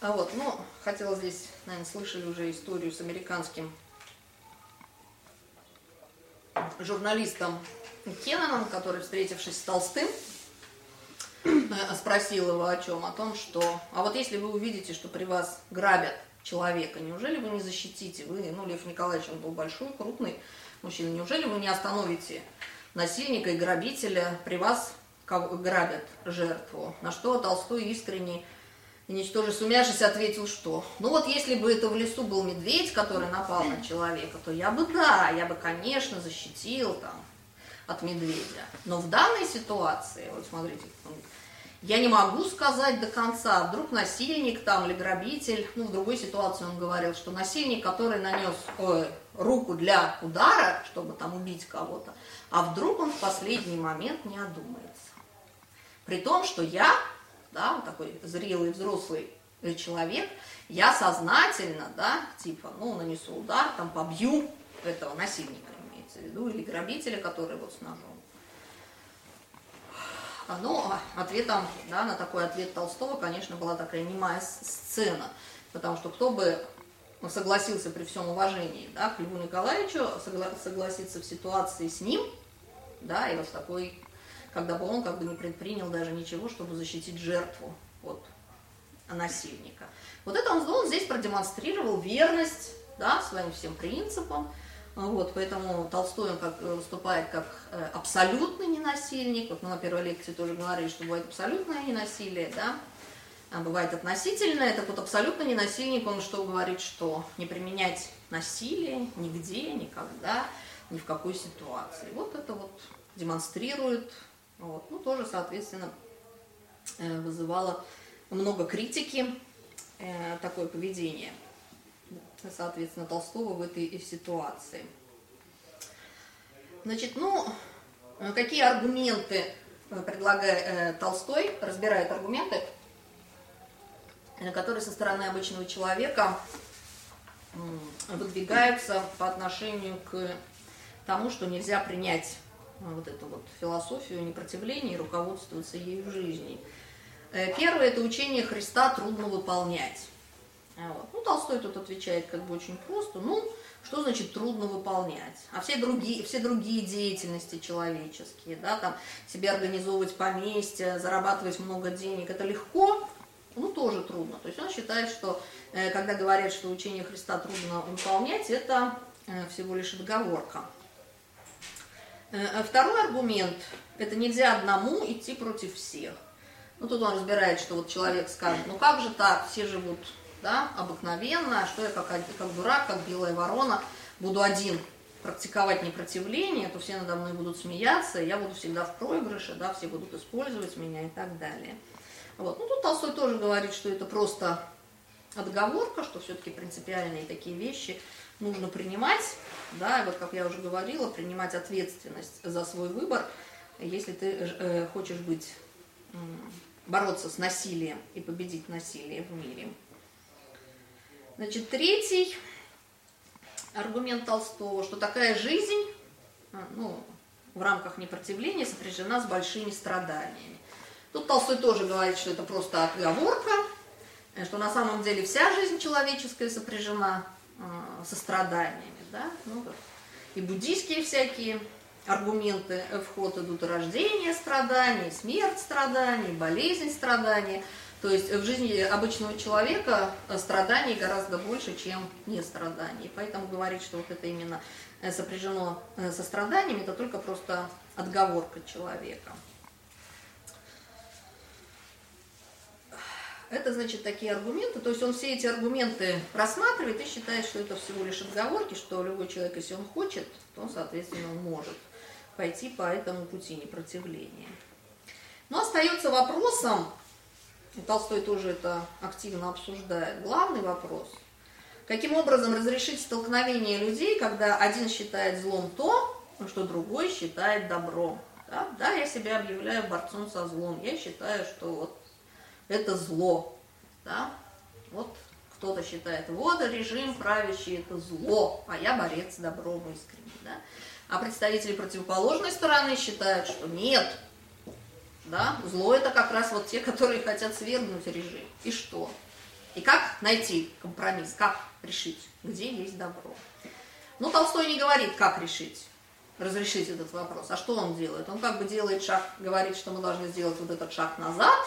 А вот, ну, хотела здесь, наверное, слышали уже историю с американским журналистом Кенноном, который, встретившись с Толстым, э, спросил его о чем? О том, что, а вот если вы увидите, что при вас грабят человека. Неужели вы не защитите? Вы, ну, Лев Николаевич, он был большой, крупный мужчина. Неужели вы не остановите насильника и грабителя? При вас грабят жертву. На что Толстой искренне и ничтоже сумяшись ответил, что ну вот если бы это в лесу был медведь, который напал на человека, то я бы да, я бы, конечно, защитил там от медведя. Но в данной ситуации, вот смотрите, я не могу сказать до конца, вдруг насильник там или грабитель, ну в другой ситуации он говорил, что насильник, который нанес ой, руку для удара, чтобы там убить кого-то, а вдруг он в последний момент не одумается. При том, что я, да, вот такой зрелый взрослый человек, я сознательно, да, типа, ну, нанесу удар, там, побью этого насильника, имеется в виду, или грабителя, который вот с ножом. А, но ответом да, на такой ответ Толстого, конечно, была такая немая сцена, потому что кто бы согласился при всем уважении да, к Льву Николаевичу, согла- согласиться в ситуации с ним, да, и вот в такой, когда бы он как бы не предпринял даже ничего, чтобы защитить жертву от насильника. Вот это он, он здесь продемонстрировал верность да, своим всем принципам, вот, поэтому Толстой он как, э, выступает как э, абсолютный ненасильник. Вот мы на первой лекции тоже говорили, что бывает абсолютное ненасилие, да, а бывает относительное. Так вот, абсолютно ненасильник, он что говорит, что не применять насилие нигде, никогда, ни в какой ситуации. Вот это вот демонстрирует, вот, ну, тоже, соответственно, э, вызывало много критики такое поведение соответственно, Толстого в этой ситуации. Значит, ну, какие аргументы э, предлагает э, Толстой, разбирает аргументы, э, которые со стороны обычного человека выдвигаются по отношению к тому, что нельзя принять вот эту вот философию непротивления и руководствоваться ею в жизни. Первое – это учение Христа трудно выполнять. А вот. Ну, Толстой тут отвечает как бы очень просто. Ну, что значит трудно выполнять? А все другие, все другие деятельности человеческие, да, там себе организовывать поместье, зарабатывать много денег, это легко, ну, тоже трудно. То есть он считает, что э, когда говорят, что учение Христа трудно выполнять, это э, всего лишь отговорка. Э, второй аргумент – это нельзя одному идти против всех. Ну, тут он разбирает, что вот человек скажет, ну как же так, все живут да, обыкновенно, что я как, как дурак, как белая ворона, буду один практиковать непротивление, то все надо мной будут смеяться, я буду всегда в проигрыше, да, все будут использовать меня и так далее. Вот. Ну, тут Толстой тоже говорит, что это просто отговорка, что все-таки принципиальные такие вещи нужно принимать, да, и вот как я уже говорила, принимать ответственность за свой выбор, если ты э, хочешь быть, э, бороться с насилием и победить насилие в мире. Значит, третий аргумент Толстого, что такая жизнь, а, ну, в рамках непротивления сопряжена с большими страданиями. Тут Толстой тоже говорит, что это просто отговорка, э, что на самом деле вся жизнь человеческая сопряжена э, со страданиями, да, ну, и буддийские всякие аргументы в ход идут рождение страданий, смерть страданий, болезнь страданий – то есть в жизни обычного человека страданий гораздо больше, чем не страданий. Поэтому говорить, что вот это именно э, сопряжено э, со страданиями, это только просто отговорка человека. Это значит такие аргументы, то есть он все эти аргументы рассматривает и считает, что это всего лишь отговорки, что любой человек, если он хочет, то он, соответственно, может пойти по этому пути непротивления. Но остается вопросом, Толстой тоже это активно обсуждает. Главный вопрос – Каким образом разрешить столкновение людей, когда один считает злом то, что другой считает добром? Да, да я себя объявляю борцом со злом. Я считаю, что вот это зло. Да? Вот кто-то считает, вот режим правящий это зло, а я борец с добром искренне. Да? А представители противоположной стороны считают, что нет, да? Зло это как раз вот те, которые хотят свергнуть режим. И что? И как найти компромисс, как решить, где есть добро? Ну, Толстой не говорит, как решить, разрешить этот вопрос. А что он делает? Он как бы делает шаг, говорит, что мы должны сделать вот этот шаг назад,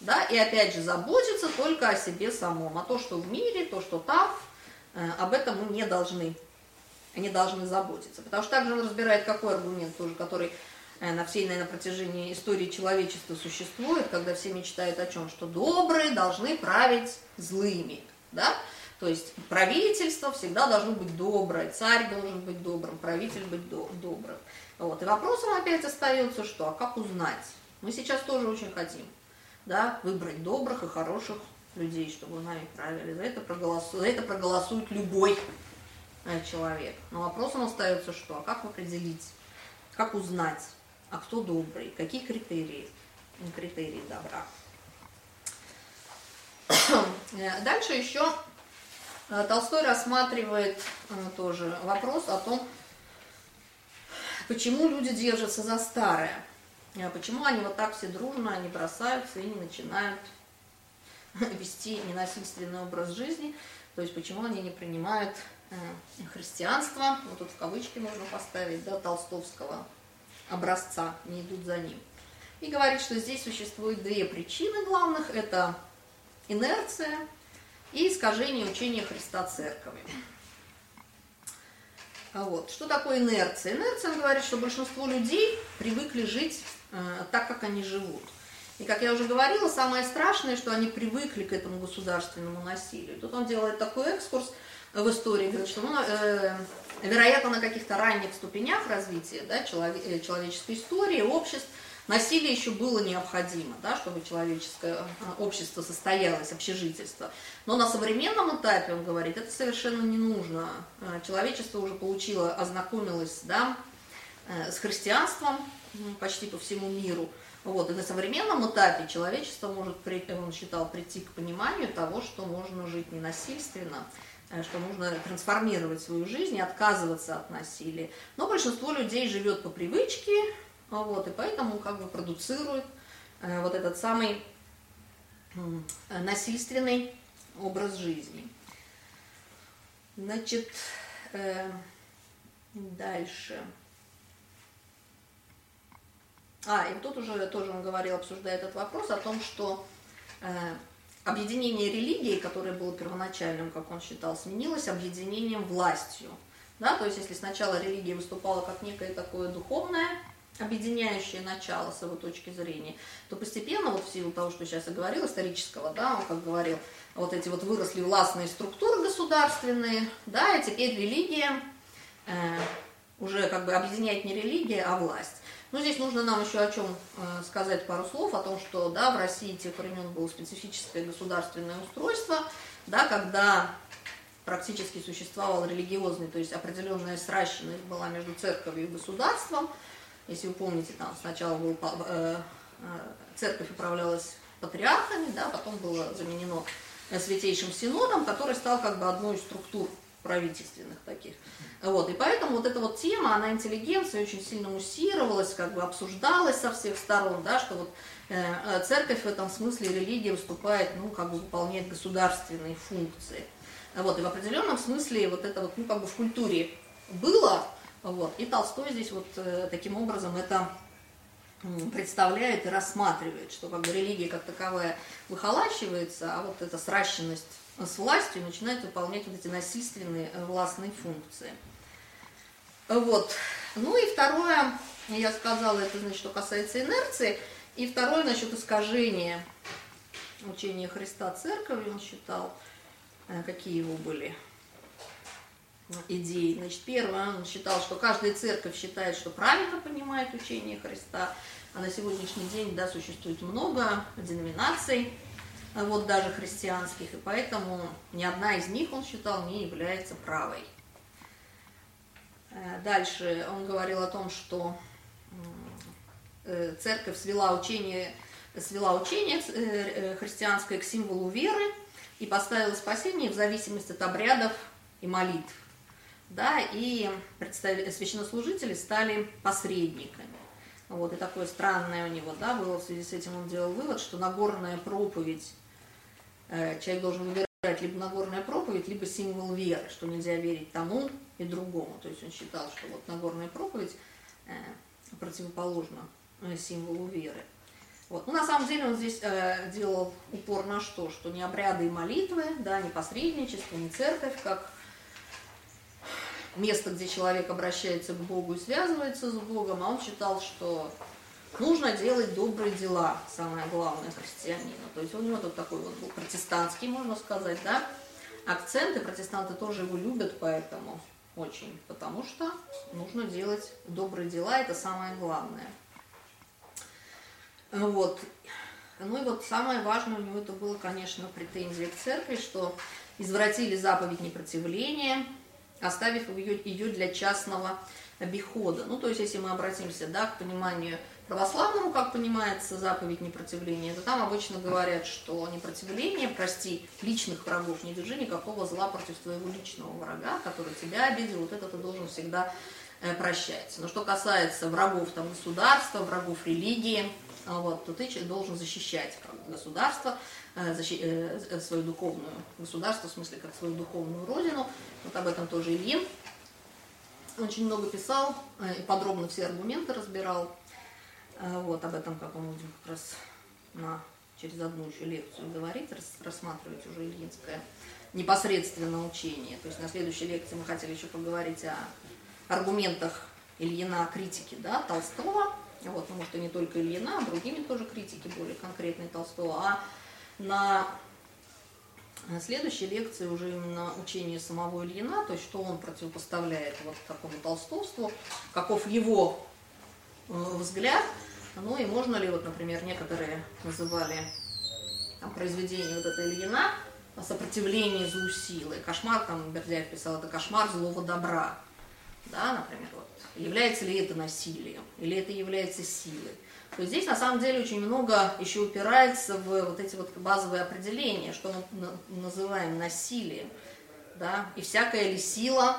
да, и опять же заботиться только о себе самом. А то, что в мире, то, что там, э, об этом мы не должны, не должны заботиться. Потому что также он разбирает какой аргумент тоже, который на всей, наверное, протяжении истории человечества существует, когда все мечтают о чем? Что добрые должны править злыми, да? То есть правительство всегда должно быть доброе, царь должен быть добрым, правитель быть до добрым. Вот. И вопросом опять остается, что, а как узнать? Мы сейчас тоже очень хотим да, выбрать добрых и хороших людей, чтобы нами правили. За это, проголосу... За это проголосует любой э, человек. Но вопросом остается, что, а как определить, как узнать? А кто добрый, какие критерии, критерии добра. Дальше еще э, Толстой рассматривает э, тоже вопрос о том, почему люди держатся за старое. э, почему они вот так все дружно не бросаются и не начинают вести ненасильственный образ жизни, то есть почему они не принимают э, христианство, вот тут в кавычки можно поставить, да, толстовского образца, не идут за ним. И говорит, что здесь существует две причины главных, это инерция и искажение учения Христа Церковью. А вот. Что такое инерция? Инерция, он говорит, что большинство людей привыкли жить э, так, как они живут. И, как я уже говорила, самое страшное, что они привыкли к этому государственному насилию. Тут он делает такой экскурс в истории, говорит, что, ну, э, вероятно, на каких-то ранних ступенях развития да, человек, э, человеческой истории, обществ, Насилие еще было необходимо, да, чтобы человеческое э, общество состоялось, общежительство. Но на современном этапе, он говорит, это совершенно не нужно. Э, человечество уже получило, ознакомилось да, э, с христианством почти по всему миру. Вот, и на современном этапе человечество может, он считал, прийти к пониманию того, что можно жить ненасильственно, что нужно трансформировать свою жизнь и отказываться от насилия. Но большинство людей живет по привычке, а вот, и поэтому как бы продуцирует э, вот этот самый э, насильственный образ жизни. Значит, э, дальше. А, и тут уже тоже он говорил, обсуждая этот вопрос, о том, что э, объединение религии, которое было первоначальным, как он считал, сменилось объединением властью. Да, то есть если сначала религия выступала как некое такое духовное объединяющее начало с его точки зрения, то постепенно, вот в силу того, что сейчас я говорил, исторического, да, он как говорил, вот эти вот выросли властные структуры государственные, да, и теперь религия э, уже как бы объединяет не религия, а власть. Но здесь нужно нам еще о чем э, сказать пару слов, о том, что, да, в России тех времен было специфическое государственное устройство, да, когда практически существовал религиозный, то есть определенная сращенность была между церковью и государством, если вы помните, там сначала был, э, э, церковь управлялась патриархами, да, потом было заменено э, Святейшим Синодом, который стал как бы одной из структур правительственных таких. Вот, и поэтому вот эта вот тема, она интеллигенция очень сильно муссировалась, как бы обсуждалась со всех сторон, да, что вот э, церковь в этом смысле, религия выступает, ну, как бы выполняет государственные функции. Вот, и в определенном смысле вот это вот, ну, как бы в культуре было, вот. И Толстой здесь вот э, таким образом это представляет и рассматривает, что как бы религия как таковая выхолачивается, а вот эта сращенность с властью начинает выполнять вот эти насильственные э, властные функции. Вот. Ну и второе, я сказала, это значит, что касается инерции, и второе насчет искажения учения Христа Церковью, он считал, э, какие его были идей. Значит, первое, он считал, что каждая церковь считает, что правильно понимает учение Христа, а на сегодняшний день, да, существует много деноминаций, вот даже христианских, и поэтому ни одна из них, он считал, не является правой. Э, дальше он говорил о том, что э, церковь свела учение, свела учение э, христианское к символу веры и поставила спасение в зависимости от обрядов и молитв да, и священнослужители стали посредниками. Вот, и такое странное у него, да, было в связи с этим он делал вывод, что Нагорная проповедь, человек должен выбирать либо Нагорная проповедь, либо символ веры, что нельзя верить тому и другому. То есть он считал, что вот Нагорная проповедь э, противоположна э, символу веры. Вот. Ну, на самом деле он здесь э, делал упор на что? Что не обряды и молитвы, да, не посредничество, не церковь, как место, где человек обращается к Богу и связывается с Богом, а он считал, что нужно делать добрые дела, самое главное христианину. То есть у него тут такой вот был протестантский, можно сказать, да, акцент, и протестанты тоже его любят, поэтому очень, потому что нужно делать добрые дела, это самое главное. Вот. Ну и вот самое важное у него это было, конечно, претензия к церкви, что извратили заповедь непротивления, оставив ее, ее для частного обихода. Ну, то есть, если мы обратимся да, к пониманию православному, как понимается заповедь непротивления, то там обычно говорят, что непротивление, прости, личных врагов, не держи никакого зла против твоего личного врага, который тебя обидел, вот это ты должен всегда э, прощается. Но что касается врагов там, государства, врагов религии, а, вот, то ты должен защищать государство, э, защи, э, свою духовную государство, в смысле как свою духовную родину. Вот об этом тоже Ильин очень много писал и подробно все аргументы разбирал. Вот об этом, как мы будем как раз на, через одну еще лекцию говорить, рас, рассматривать уже Ильинское непосредственно учение. То есть на следующей лекции мы хотели еще поговорить о аргументах Ильина критики да, Толстого. Вот, может, и не только Ильина, а другими тоже критики более конкретные Толстого. А на следующей лекции уже именно учение самого Ильина, то есть что он противопоставляет вот такому толстовству, каков его э, взгляд, ну и можно ли, вот, например, некоторые называли там, произведение вот это Ильина о сопротивлении злу силы. Кошмар, там Бердяев писал, это кошмар злого добра. Да, например, вот. Является ли это насилием, или это является силой. То есть здесь на самом деле очень много еще упирается в вот эти вот базовые определения, что мы называем насилием. Да? И всякая ли сила,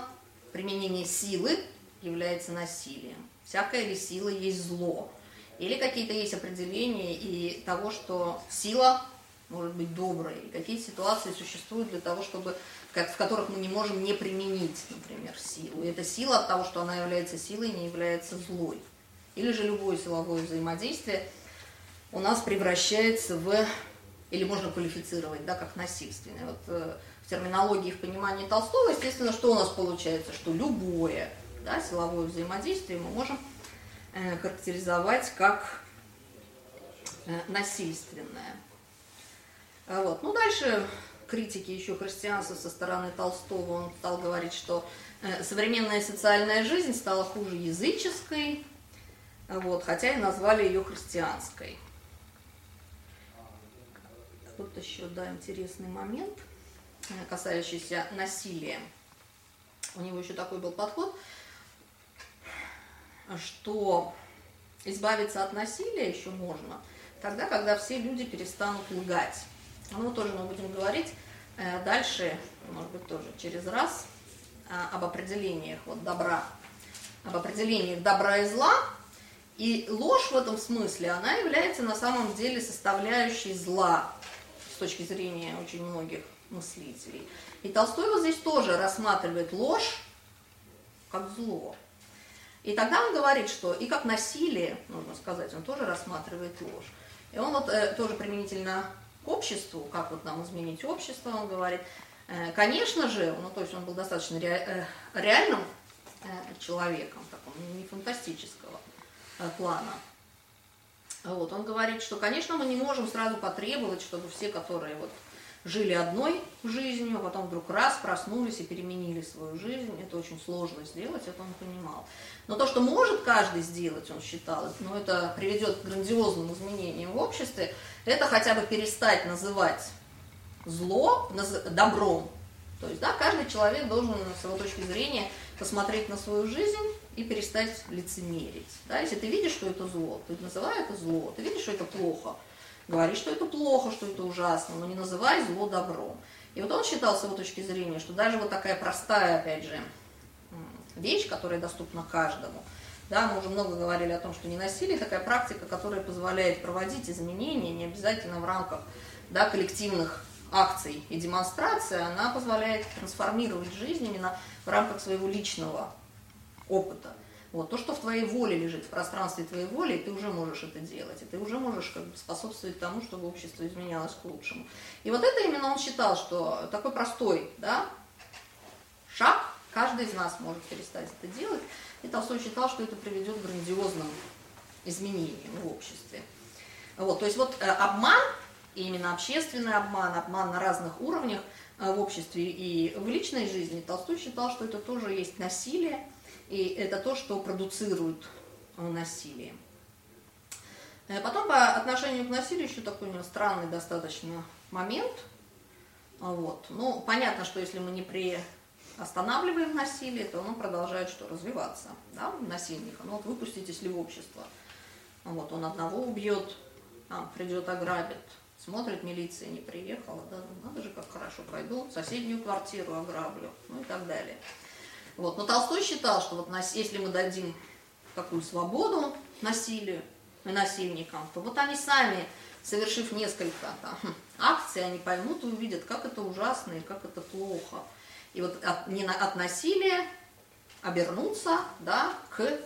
применение силы является насилием. Всякая ли сила есть зло. Или какие-то есть определения и того, что сила может быть доброй, и какие ситуации существуют для того, чтобы, в которых мы не можем не применить, например, силу. И эта сила от того, что она является силой, не является злой. Или же любое силовое взаимодействие у нас превращается в, или можно квалифицировать, да, как насильственное. Вот э, в терминологии, в понимании Толстого, естественно, что у нас получается, что любое да, силовое взаимодействие мы можем характеризовать как э, насильственное. А вот. Ну, дальше критики еще христианства со стороны Толстого, он стал говорить, что э, современная социальная жизнь стала хуже языческой, вот, хотя и назвали ее христианской. Тут еще, да, интересный момент, э, касающийся насилия. У него еще такой был подход, что избавиться от насилия еще можно тогда, когда все люди перестанут лгать. Ну, тоже мы будем говорить э, дальше, может быть, тоже через раз, а, об определениях вот, добра, об определениях добра и зла. И ложь в этом смысле, она является на самом деле составляющей зла с точки зрения очень многих мыслителей. И Толстой вот здесь тоже рассматривает ложь как зло. И тогда он говорит, что и как насилие, нужно сказать, он тоже рассматривает ложь. И он вот э, тоже применительно к обществу, как вот нам изменить общество, он говорит. Э, конечно же, ну то есть он был достаточно ре, э, реальным э, человеком, таком, не фантастического плана. Вот, он говорит, что, конечно, мы не можем сразу потребовать, чтобы все, которые вот жили одной жизнью, а потом вдруг раз проснулись и переменили свою жизнь. Это очень сложно сделать, это он понимал. Но то, что может каждый сделать, он считал, но это приведет к грандиозным изменениям в обществе, это хотя бы перестать называть зло добром. То есть, да, каждый человек должен с его точки зрения посмотреть на свою жизнь и перестать лицемерить. Да? Если ты видишь, что это зло, ты называй это зло, ты видишь, что это плохо, говори, что это плохо, что это ужасно, но не называй зло добром. И вот он считал с его точки зрения, что даже вот такая простая, опять же, вещь, которая доступна каждому, да, мы уже много говорили о том, что не насилие такая практика, которая позволяет проводить изменения не обязательно в рамках да, коллективных акций и демонстраций, она позволяет трансформировать жизнь именно в рамках своего личного опыта. Вот. То, что в твоей воле лежит, в пространстве твоей воли, ты уже можешь это делать, и ты уже можешь как бы, способствовать тому, чтобы общество изменялось к лучшему. И вот это именно он считал, что такой простой да, шаг, каждый из нас может перестать это делать, и Толстой считал, что это приведет к грандиозным изменениям в обществе. Вот, то есть вот э, обман, именно общественный обман, обман на разных уровнях э, в обществе и в личной жизни, Толстой считал, что это тоже есть насилие, и это то, что продуцирует насилие. Э, потом по отношению к насилию еще такой у странный достаточно момент. Вот. Ну, понятно, что если мы не приостанавливаем насилие, то оно продолжает что? Развиваться, да, насильника. Ну вот выпуститесь ли в общество. Вот, он одного убьет, а, придет ограбит, смотрит, милиция не приехала, да, ну, надо же, как хорошо пойду, соседнюю квартиру ограблю, ну и так далее. Вот. Но Толстой считал, что вот если мы дадим такую свободу насилию и насильникам, то вот они сами, совершив несколько там, акций, они поймут и увидят, как это ужасно и как это плохо. И вот от, не, от насилия обернуться да, к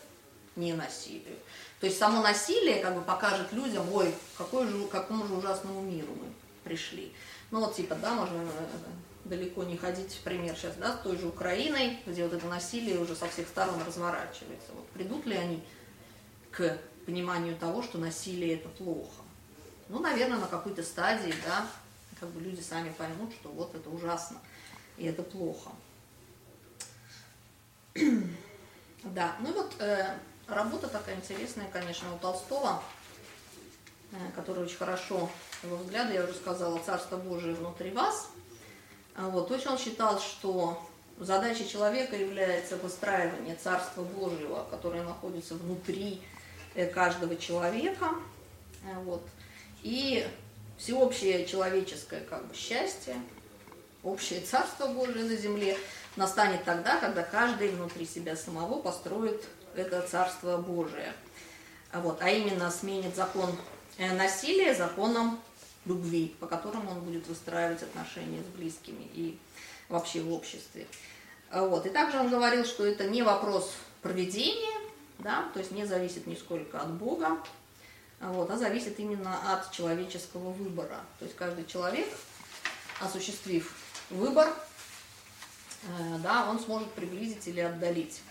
ненасилию. То есть само насилие как бы покажет людям, ой, какой же, к какому же ужасному миру мы пришли. Ну вот типа, да, можно э, далеко не ходить пример сейчас, да, с той же Украиной, где вот это насилие уже со всех сторон разворачивается. Вот придут ли они к пониманию того, что насилие это плохо? Ну, наверное, на какой-то стадии, да, как бы люди сами поймут, что вот это ужасно и это плохо. Да, ну вот э, работа такая интересная, конечно, у Толстого, э, которая очень хорошо, его взгляды, я уже сказала, «Царство Божие внутри вас». А Вот, то есть он считал, что задачей человека является выстраивание Царства Божьего, которое находится внутри э, каждого человека. Э, Вот. И всеобщее человеческое как бы, счастье, общее Царство Божие на земле настанет тогда, когда каждый внутри себя самого построит это Царство Божие. А Вот, а именно сменит закон э, насилия законом любви, по которому он будет выстраивать отношения с близкими и вообще в обществе. А Вот. И также он говорил, что это не вопрос проведения, да, то есть не зависит нисколько от Бога, а вот, а зависит именно от человеческого выбора. То есть каждый человек, осуществив выбор, э, да, он сможет приблизить или отдалить,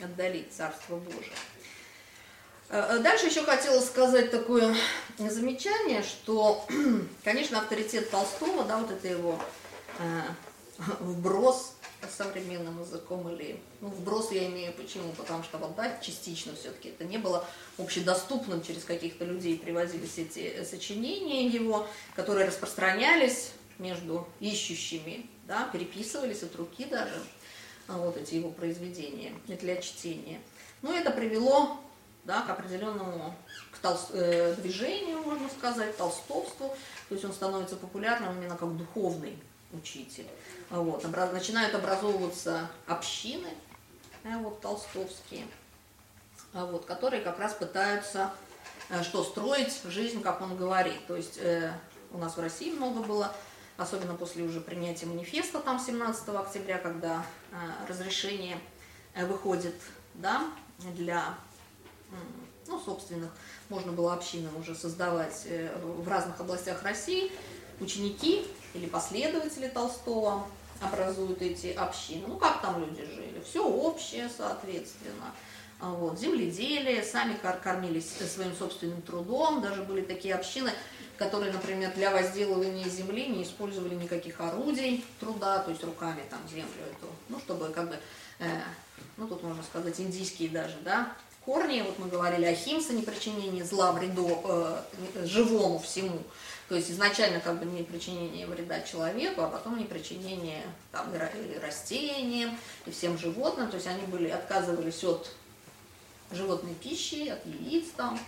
отдалить Царство Божие. Э, Дальше еще хотела сказать такое замечание, что, конечно, авторитет Толстого, да, вот это его э, вброс современным языком или ну, вброс я имею почему? Потому что вот да частично все-таки это не было общедоступным через каких-то людей привозились эти сочинения его которые распространялись между ищущими да переписывались от руки даже а, вот эти его произведения для чтения. Ну это привело да, к определенному к толс- э, движению, можно сказать, толстовству. То есть он становится популярным именно как духовный учитель. Вот, обра- начинают образовываться общины, э, вот, толстовские, а вот, которые как раз пытаются э, что строить жизнь, как он говорит. То есть э, у нас в России много было, особенно после уже принятия манифеста там 17 октября, когда э, разрешение э, выходит да, для ну, собственных, можно было общинам уже создавать э, в разных областях России. Ученики или последователи Толстого образуют эти общины. Ну, как там люди жили? Все общее, соответственно. А Вот, земледелие, сами кор- кормились своим собственным трудом. Даже были такие общины, которые, например, для возделывания земли не использовали никаких орудий труда, то есть руками там землю эту, ну, чтобы как бы, э, ну, тут можно сказать, индийские даже, да, корни, вот мы говорили о химсе, непричинении зла вреду э, живому всему, то есть изначально как бы не причинение вреда человеку, а потом не причинение там, и ра- и растениям, и всем животным, то есть они были, отказывались от животной пищи, от яиц там,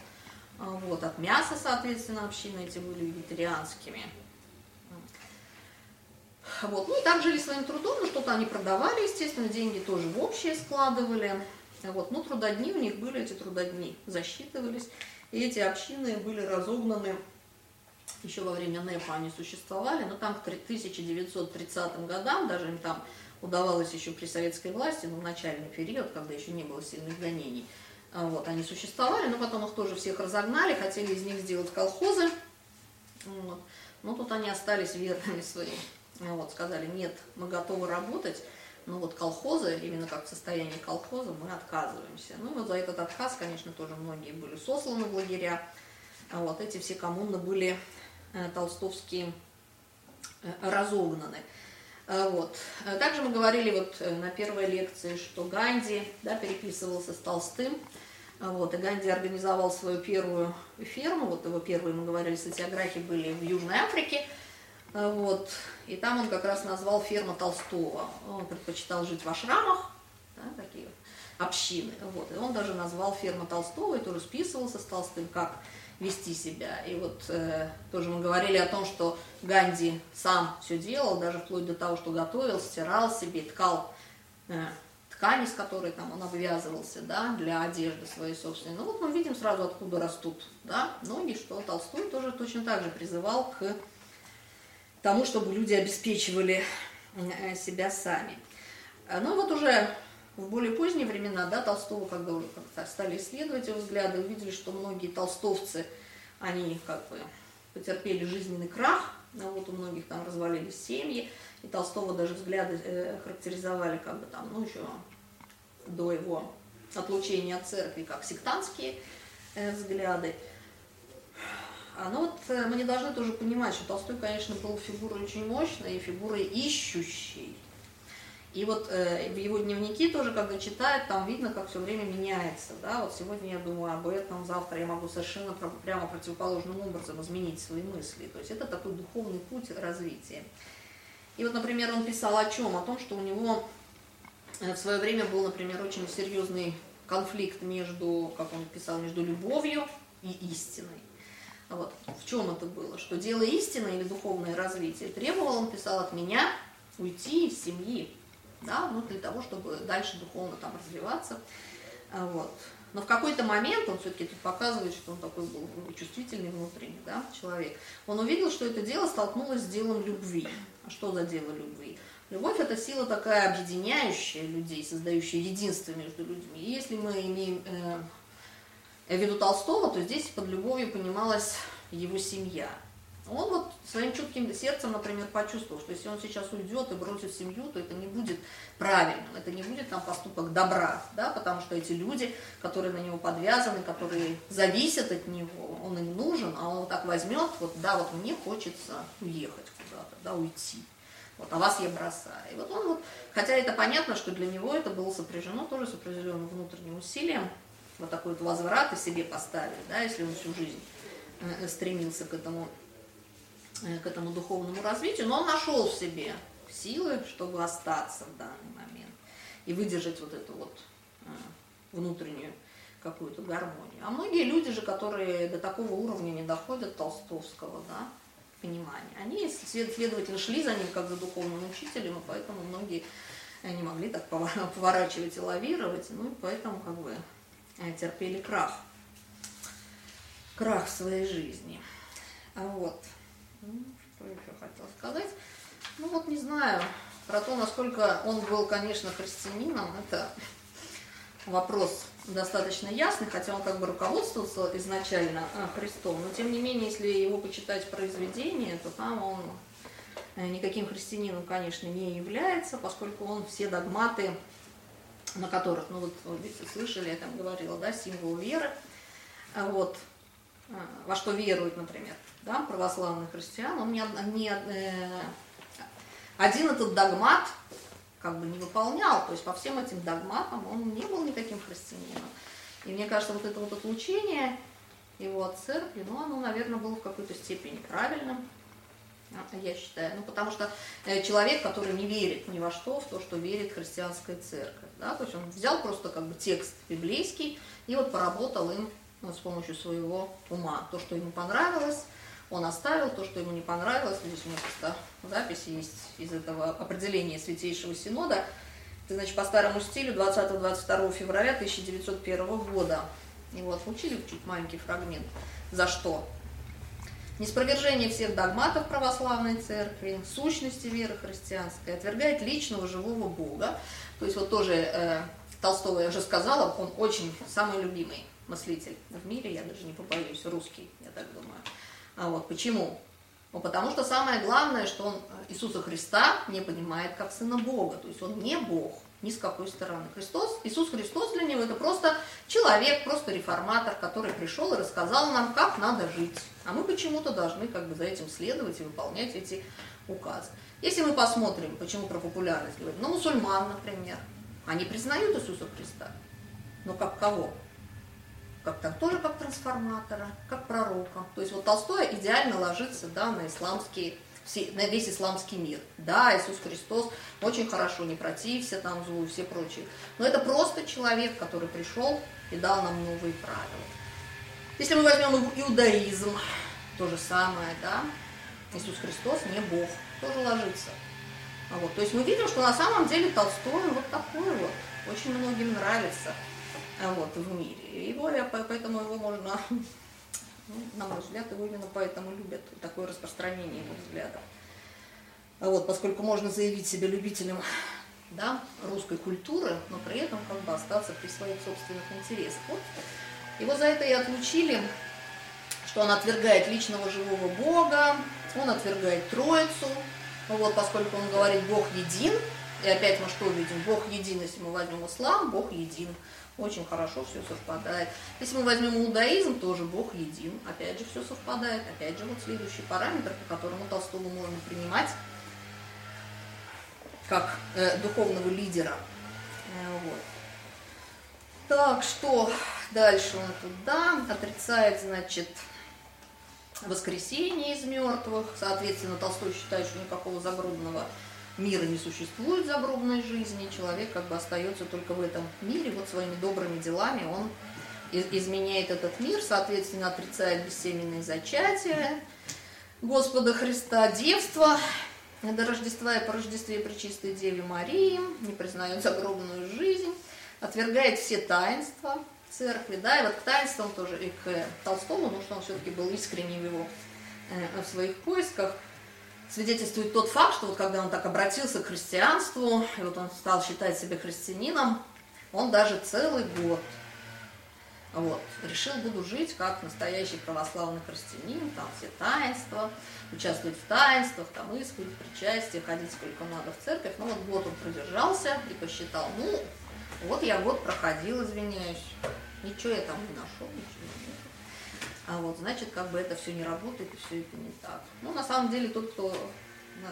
а, вот, от мяса, соответственно, общины эти были вегетарианскими. Вот. Ну и так жили своим трудом, но что-то они продавали, естественно, деньги тоже в общее складывали. Вот. Ну, трудодни у них были, эти трудодни засчитывались. И эти общины были разогнаны еще во время НЭПа они существовали, но там к 1930 годам, даже им там удавалось еще при советской власти, ну, в начальный период, когда еще не было сильных гонений, а, вот, они существовали, но потом их тоже всех разогнали, хотели из них сделать колхозы, вот. но тут они остались верными своим, вот, сказали, нет, мы готовы работать, но вот колхозы, именно как в состоянии колхоза, мы отказываемся. Ну вот за этот отказ, конечно, тоже многие были сосланы в лагеря, а вот эти все коммуны были э, толстовские э, разогнаны. Э, Вот. Э, Также мы говорили вот на первой лекции, что Ганди да, переписывался с Толстым. А Вот, и Ганди организовал свою первую ферму. Вот его первые, мы говорили, сатиографии были в Южной Африке. А Вот. И там он как раз назвал ферма Толстого. Он предпочитал жить в ашрамах, да, такие общины. Вот. И он даже назвал ферма Толстого и тоже списывался с Толстым, как вести себя. И вот э, тоже мы говорили о том, что Ганди сам все делал, даже вплоть до того, что готовил, стирал себе, ткал, э, ткани, с которой там он обвязывался, да, для одежды своей собственной. Ну вот мы видим сразу, откуда растут, да, ноги, что Толстой тоже точно так же призывал к тому, чтобы люди обеспечивали э, себя сами. Ну вот уже в более поздние времена, да, Толстого, когда уже как стали исследовать его взгляды, увидели, что многие толстовцы, они как бы потерпели жизненный крах, ну, вот у многих там развалились семьи, и Толстого даже взгляды э, характеризовали как бы там, ну, еще до его отлучения от церкви, как сектантские э, взгляды. А, ну вот э, мы не должны тоже понимать, что Толстой, конечно, был фигурой очень мощной и фигурой ищущей. И вот э, в его дневники тоже, когда читает, там видно, как все время меняется. Да? Вот сегодня я думаю об этом, завтра я могу совершенно прямо противоположным образом изменить свои мысли. То есть это такой духовный путь развития. И вот, например, он писал о чем? О том, что у него э, в свое время был, например, очень серьезный конфликт между, как он писал, между любовью и истиной. Вот. В чем это было? Что дело истины или духовное развитие требовало, он писал, от меня уйти из семьи, да, ну, для того, чтобы дальше духовно там развиваться. А, вот. Но в какой-то момент, он все-таки тут показывает, что он такой был чувствительный внутренний да, человек, он увидел, что это дело столкнулось с делом любви. А что за дело любви? Любовь – это сила такая объединяющая людей, создающая единство между людьми. И если мы имеем э, виду Толстого, то здесь под любовью понималась его семья – он вот своим чутким сердцем, например, почувствовал, что если он сейчас уйдет и бросит семью, то это не будет правильным, это не будет там поступок добра, да, потому что эти люди, которые на него подвязаны, которые зависят от него, он им нужен, а он так возьмет, вот да, вот мне хочется уехать куда-то, да, уйти. Вот, а вас я бросаю. И вот он вот, хотя это понятно, что для него это было сопряжено тоже с определенным внутренним усилием, вот такой вот возврат и себе поставили, да, если он всю жизнь э, стремился к этому Э, к этому духовному развитию, но он нашел в себе силы, чтобы остаться в данный момент и выдержать вот эту вот э, внутреннюю какую-то гармонию. А многие люди же, которые до такого уровня не доходят толстовского, да, понимания, они, следовательно, шли за ним как за духовным учителем, и поэтому многие не могли так поворачивать и лавировать, ну и поэтому как бы терпели крах, крах в своей жизни. А вот. Ну, что еще хотел сказать? Ну вот не знаю, про то, насколько он был, конечно, христианином, это вопрос достаточно ясный, хотя он как бы руководствовался изначально а, Христом, но тем не менее, если его почитать произведение, то там он э, никаким христианином, конечно, не является, поскольку он все догматы, на которых, ну вот, вы слышали, я там говорила, да, символ веры, а вот, а, во что веруют, например, да, православных христиан, он не, не, э, один этот догмат как бы не выполнял, то есть по всем этим догматам он не был никаким христианином. И мне кажется, вот это вот отлучение его от церкви, ну, оно, наверное, было в какой-то степени правильным, я считаю. Ну, потому что э, человек, который не верит ни во что, в то, что верит христианская церковь, да, то есть он взял просто как бы текст библейский и вот поработал им ну, с помощью своего ума. То, что ему понравилось, он оставил то, что ему не понравилось. Здесь у меня просто записи есть из этого определения Святейшего Синода. Это, значит, по старому стилю 20-22 февраля 1901 года. И вот учили чуть маленький фрагмент. За что? Неспровержение всех догматов православной церкви, сущности веры христианской, отвергает личного живого Бога. То есть вот тоже э, Толстого я уже сказала, он очень самый любимый мыслитель в мире, я даже не побоюсь, русский, я так думаю. А вот почему? Ну, потому что самое главное, что он Иисуса Христа не понимает как Сына Бога. То есть он не Бог ни с какой стороны. Христос, Иисус Христос для него это просто человек, просто реформатор, который пришел и рассказал нам, как надо жить. А мы почему-то должны как бы за этим следовать и выполнять эти указы. Если мы посмотрим, почему про популярность говорим, ну, мусульман, например, они признают Иисуса Христа. Но как кого? как -то, тоже как трансформатора, как пророка. То есть вот Толстой идеально ложится да, на исламский на весь исламский мир. Да, Иисус Христос очень хорошо, не протився там злу и все прочие. Но это просто человек, который пришел и дал нам новые правила. Если мы возьмем иудаизм, то же самое, да, Иисус Христос не Бог, тоже ложится. А вот, то есть мы видим, что на самом деле Толстой вот такой вот очень многим нравится а, вот, в мире. Его, я, поэтому его можно, ну, на мой взгляд, его именно поэтому любят, такое распространение его взглядов. А вот, поскольку можно заявить себя любителем да, русской культуры, но при этом как бы остаться при своих собственных интересах. Вот. Его за это и отлучили, что он отвергает личного живого Бога, он отвергает Троицу, ну вот, поскольку он говорит Бог един, и опять мы что видим? Бог един, если мы возьмем ислам, Бог един. Очень хорошо все совпадает. Если мы возьмем иудаизм, тоже Бог един. Опять же все совпадает. Опять же вот следующий параметр, по которому Толстого можно принимать как э, духовного лидера. Э, вот. Так, что дальше он туда отрицает, значит, воскресение из мертвых. Соответственно, Толстой считает, что никакого загробного мира не существует загробной жизни. Человек как бы остается только в этом мире. Вот своими добрыми делами он изменяет этот мир, соответственно, отрицает бессеменные зачатия Господа Христа, девство, до Рождества и по Рождестве Пречистой Деве Марии, не признает загробную жизнь, отвергает все таинства церкви, да, и вот к таинствам тоже, и к Толстому, потому что он все-таки был искренний в его, э, в своих поисках, свидетельствует тот факт, что вот когда он так обратился к христианству, и вот он стал считать себя христианином, он даже целый год вот. Решил, буду жить как настоящий православный христианин, там все таинства, участвовать в таинствах, там исповедь, причастие, ходить сколько надо в церковь. Ну вот год он продержался и посчитал, ну, вот я год проходил, извиняюсь, ничего я там не нашел, ничего нет. А вот, значит, как бы это все не работает, и все это не так. Ну, на самом деле, тот, кто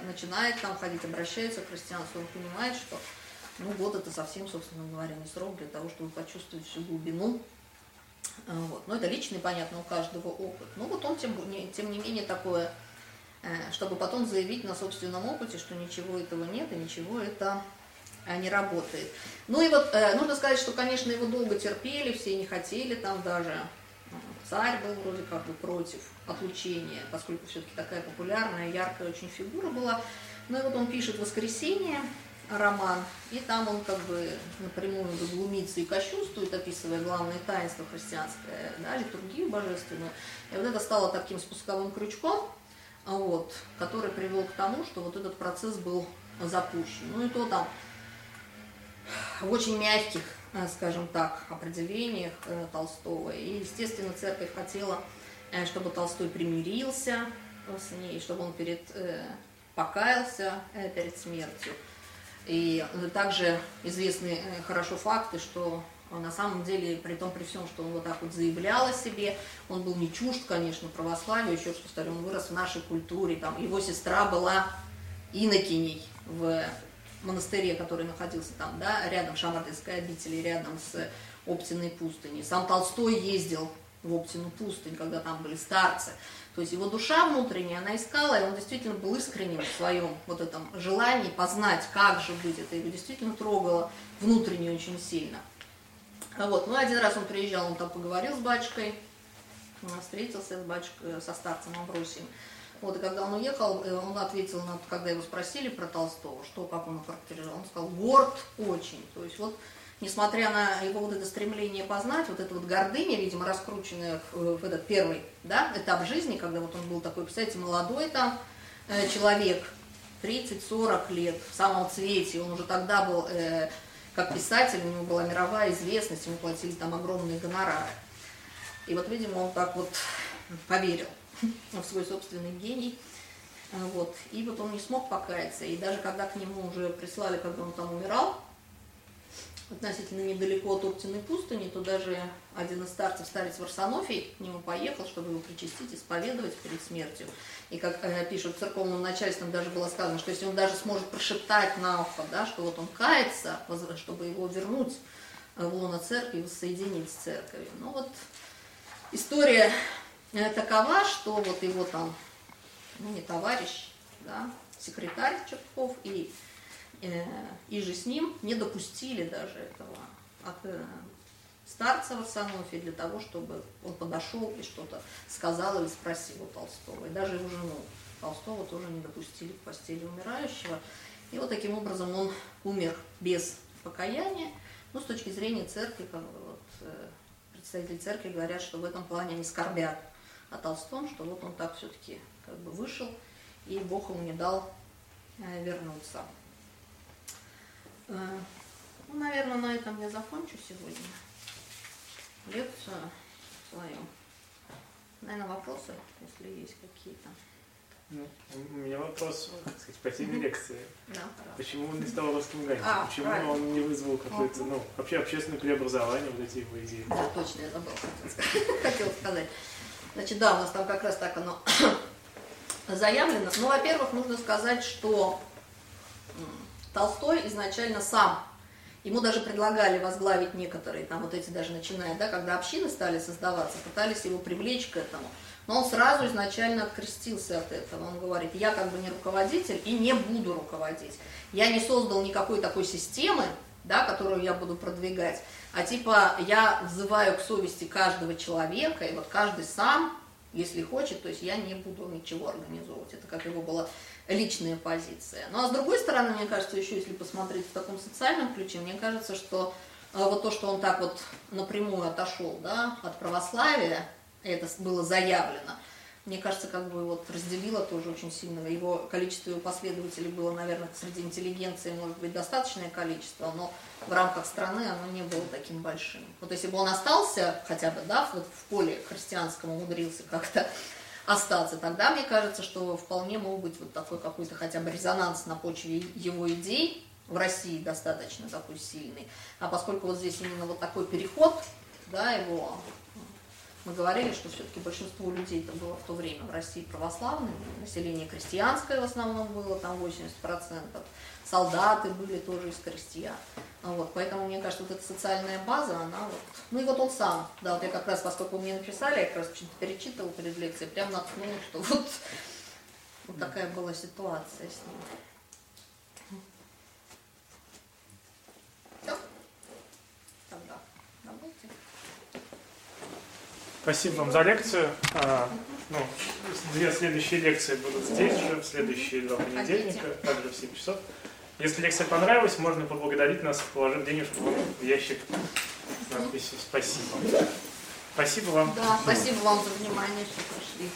начинает там ходить, обращается к христианству, он понимает, что ну, год это совсем, собственно говоря, не срок для того, чтобы почувствовать всю глубину а, вот. Но это личный, понятно, у каждого опыт. Ну вот он, тем, тем не менее, такое, э, чтобы потом заявить на собственном опыте, что ничего этого нет и ничего это э, не работает. Ну и вот э, нужно сказать, что, конечно, его долго терпели, все не хотели, там даже царь был вроде как бы против отлучения, поскольку все-таки такая популярная, яркая очень фигура была. Ну и вот он пишет «Воскресенье», роман, и там он как бы напрямую глумится и кощунствует, описывая главное таинство христианское, да, литургию божественную. И вот это стало таким спусковым крючком, вот, который привел к тому, что вот этот процесс был запущен. Ну и то там в очень мягких, скажем так, определениях э, Толстого. И, естественно, церковь хотела, э, чтобы Толстой примирился с ней, чтобы он перед, покаялся перед смертью. И также известны э, хорошо факты, что на самом деле, при том, при всем, что он вот так вот заявлял о себе, он был не чужд, конечно, православию, еще повторю, он вырос в нашей культуре, там, его сестра была инокиней в монастыре, который находился там, да, рядом Шамардинской обители, рядом с Оптиной пустыней. Сам Толстой ездил в Оптину пустынь, когда там были старцы. То есть его душа внутренняя, она искала, и он действительно был искренним в своем вот этом желании познать, как же быть. Это его действительно трогало внутренне очень сильно. Вот. Ну, один раз он приезжал, он там поговорил с батюшкой, встретился с батюшкой, со старцем Амбросием. Вот, и когда он уехал, э, он ответил, на, когда его спросили про Толстого, что, как он охарактеризовал, он сказал, горд очень. То есть вот несмотря на его вот это стремление познать, вот эта вот гордыня, видимо, раскрученная в, в этот первый да, этап жизни, когда вот он был такой, представляете, молодой там э, человек, 30-40 лет, в самом цвете, он уже тогда был э, как писатель, у него была мировая известность, ему платили там огромные гонорары. И вот, видимо, он так вот поверил в свой собственный гений. Вот. И вот он не смог покаяться. И даже когда к нему уже прислали, когда он там умирал, относительно недалеко от Оптиной пустыни, то даже один из старцев, старец Варсонофий, к нему поехал, чтобы его причастить, исповедовать перед смертью. И как э, пишут церковным начальством, даже было сказано, что если он даже сможет прошептать на ухо, да, что вот он кается, чтобы его вернуть в лоно церкви воссоединить с церковью. Ну вот история такова, что вот его там, ну не товарищ, да, секретарь Чертков и Э, и же с ним не допустили даже этого от э, старца Варсонофия для того, чтобы он подошел и что-то сказал или спросил у Толстого. И даже его жену Толстого тоже не допустили к постели умирающего. И вот таким образом он умер без покаяния, Ну, с точки зрения церкви, вот, э, представители церкви говорят, что в этом плане они скорбят о Толстом, что вот он так все-таки как бы вышел, и Бог ему не дал э, вернуться. Э, ну, наверное, на этом я закончу сегодня лекцию свою. Наверное, вопросы, если есть какие-то. Ну, у меня вопрос, так сказать, по теме лекции. Да. Почему он не стал русским гайдом? А, Почему правильно. он не вызвал какое-то, ну, вообще общественное преобразование, вот эти его идеи? Да, точно, я забыла, хотела сказать. Значит, да, у нас там как раз так оно заявлено. Ну, во-первых, нужно сказать, что Толстой изначально сам, ему даже предлагали возглавить некоторые, там вот эти даже начиная, да, когда общины стали создаваться, пытались его привлечь к этому. Но он сразу изначально открестился от этого. Он говорит, я как бы не руководитель и не буду руководить. Я не создал никакой такой системы, да, которую я буду продвигать, а типа я взываю к совести каждого человека, и вот каждый сам, если хочет, то есть я не буду ничего организовывать. Это как его была личная позиция. Ну а с другой стороны, мне кажется, еще если посмотреть в таком социальном ключе, мне кажется, что э, вот то, что он так вот напрямую отошел да, от православия, это было заявлено, мне кажется, как бы вот разделило тоже очень сильно. Его количество последователей было, наверное, среди интеллигенции, может быть, достаточное количество, но в рамках страны оно не было таким большим. Вот если бы он остался хотя бы, да, вот в поле христианском умудрился как-то остаться, тогда мне кажется, что вполне мог быть вот такой какой-то хотя бы резонанс на почве его идей в России достаточно такой сильный. А поскольку вот здесь именно вот такой переход, да, его мы говорили, что все-таки большинство людей это было в то время в России православные, население крестьянское в основном было, там 80%, солдаты были тоже из крестьян. Ну Вот, поэтому, мне кажется, вот эта социальная база, она вот... Ну и вот он сам, да, вот я как раз, поскольку мне написали, я как раз перечитывала перед лекцией, прям наткнула, что вот, вот такая была ситуация с ним. Все? Тогда работайте. Спасибо вам за лекцию. А, ну, две следующие лекции будут здесь же, в следующие два понедельника, также в 7 часов. Если лекция понравилась, можно поблагодарить нас, положив денежку в ящик с надписью «Спасибо». Спасибо вам. Да, спасибо вам за внимание, что пришли.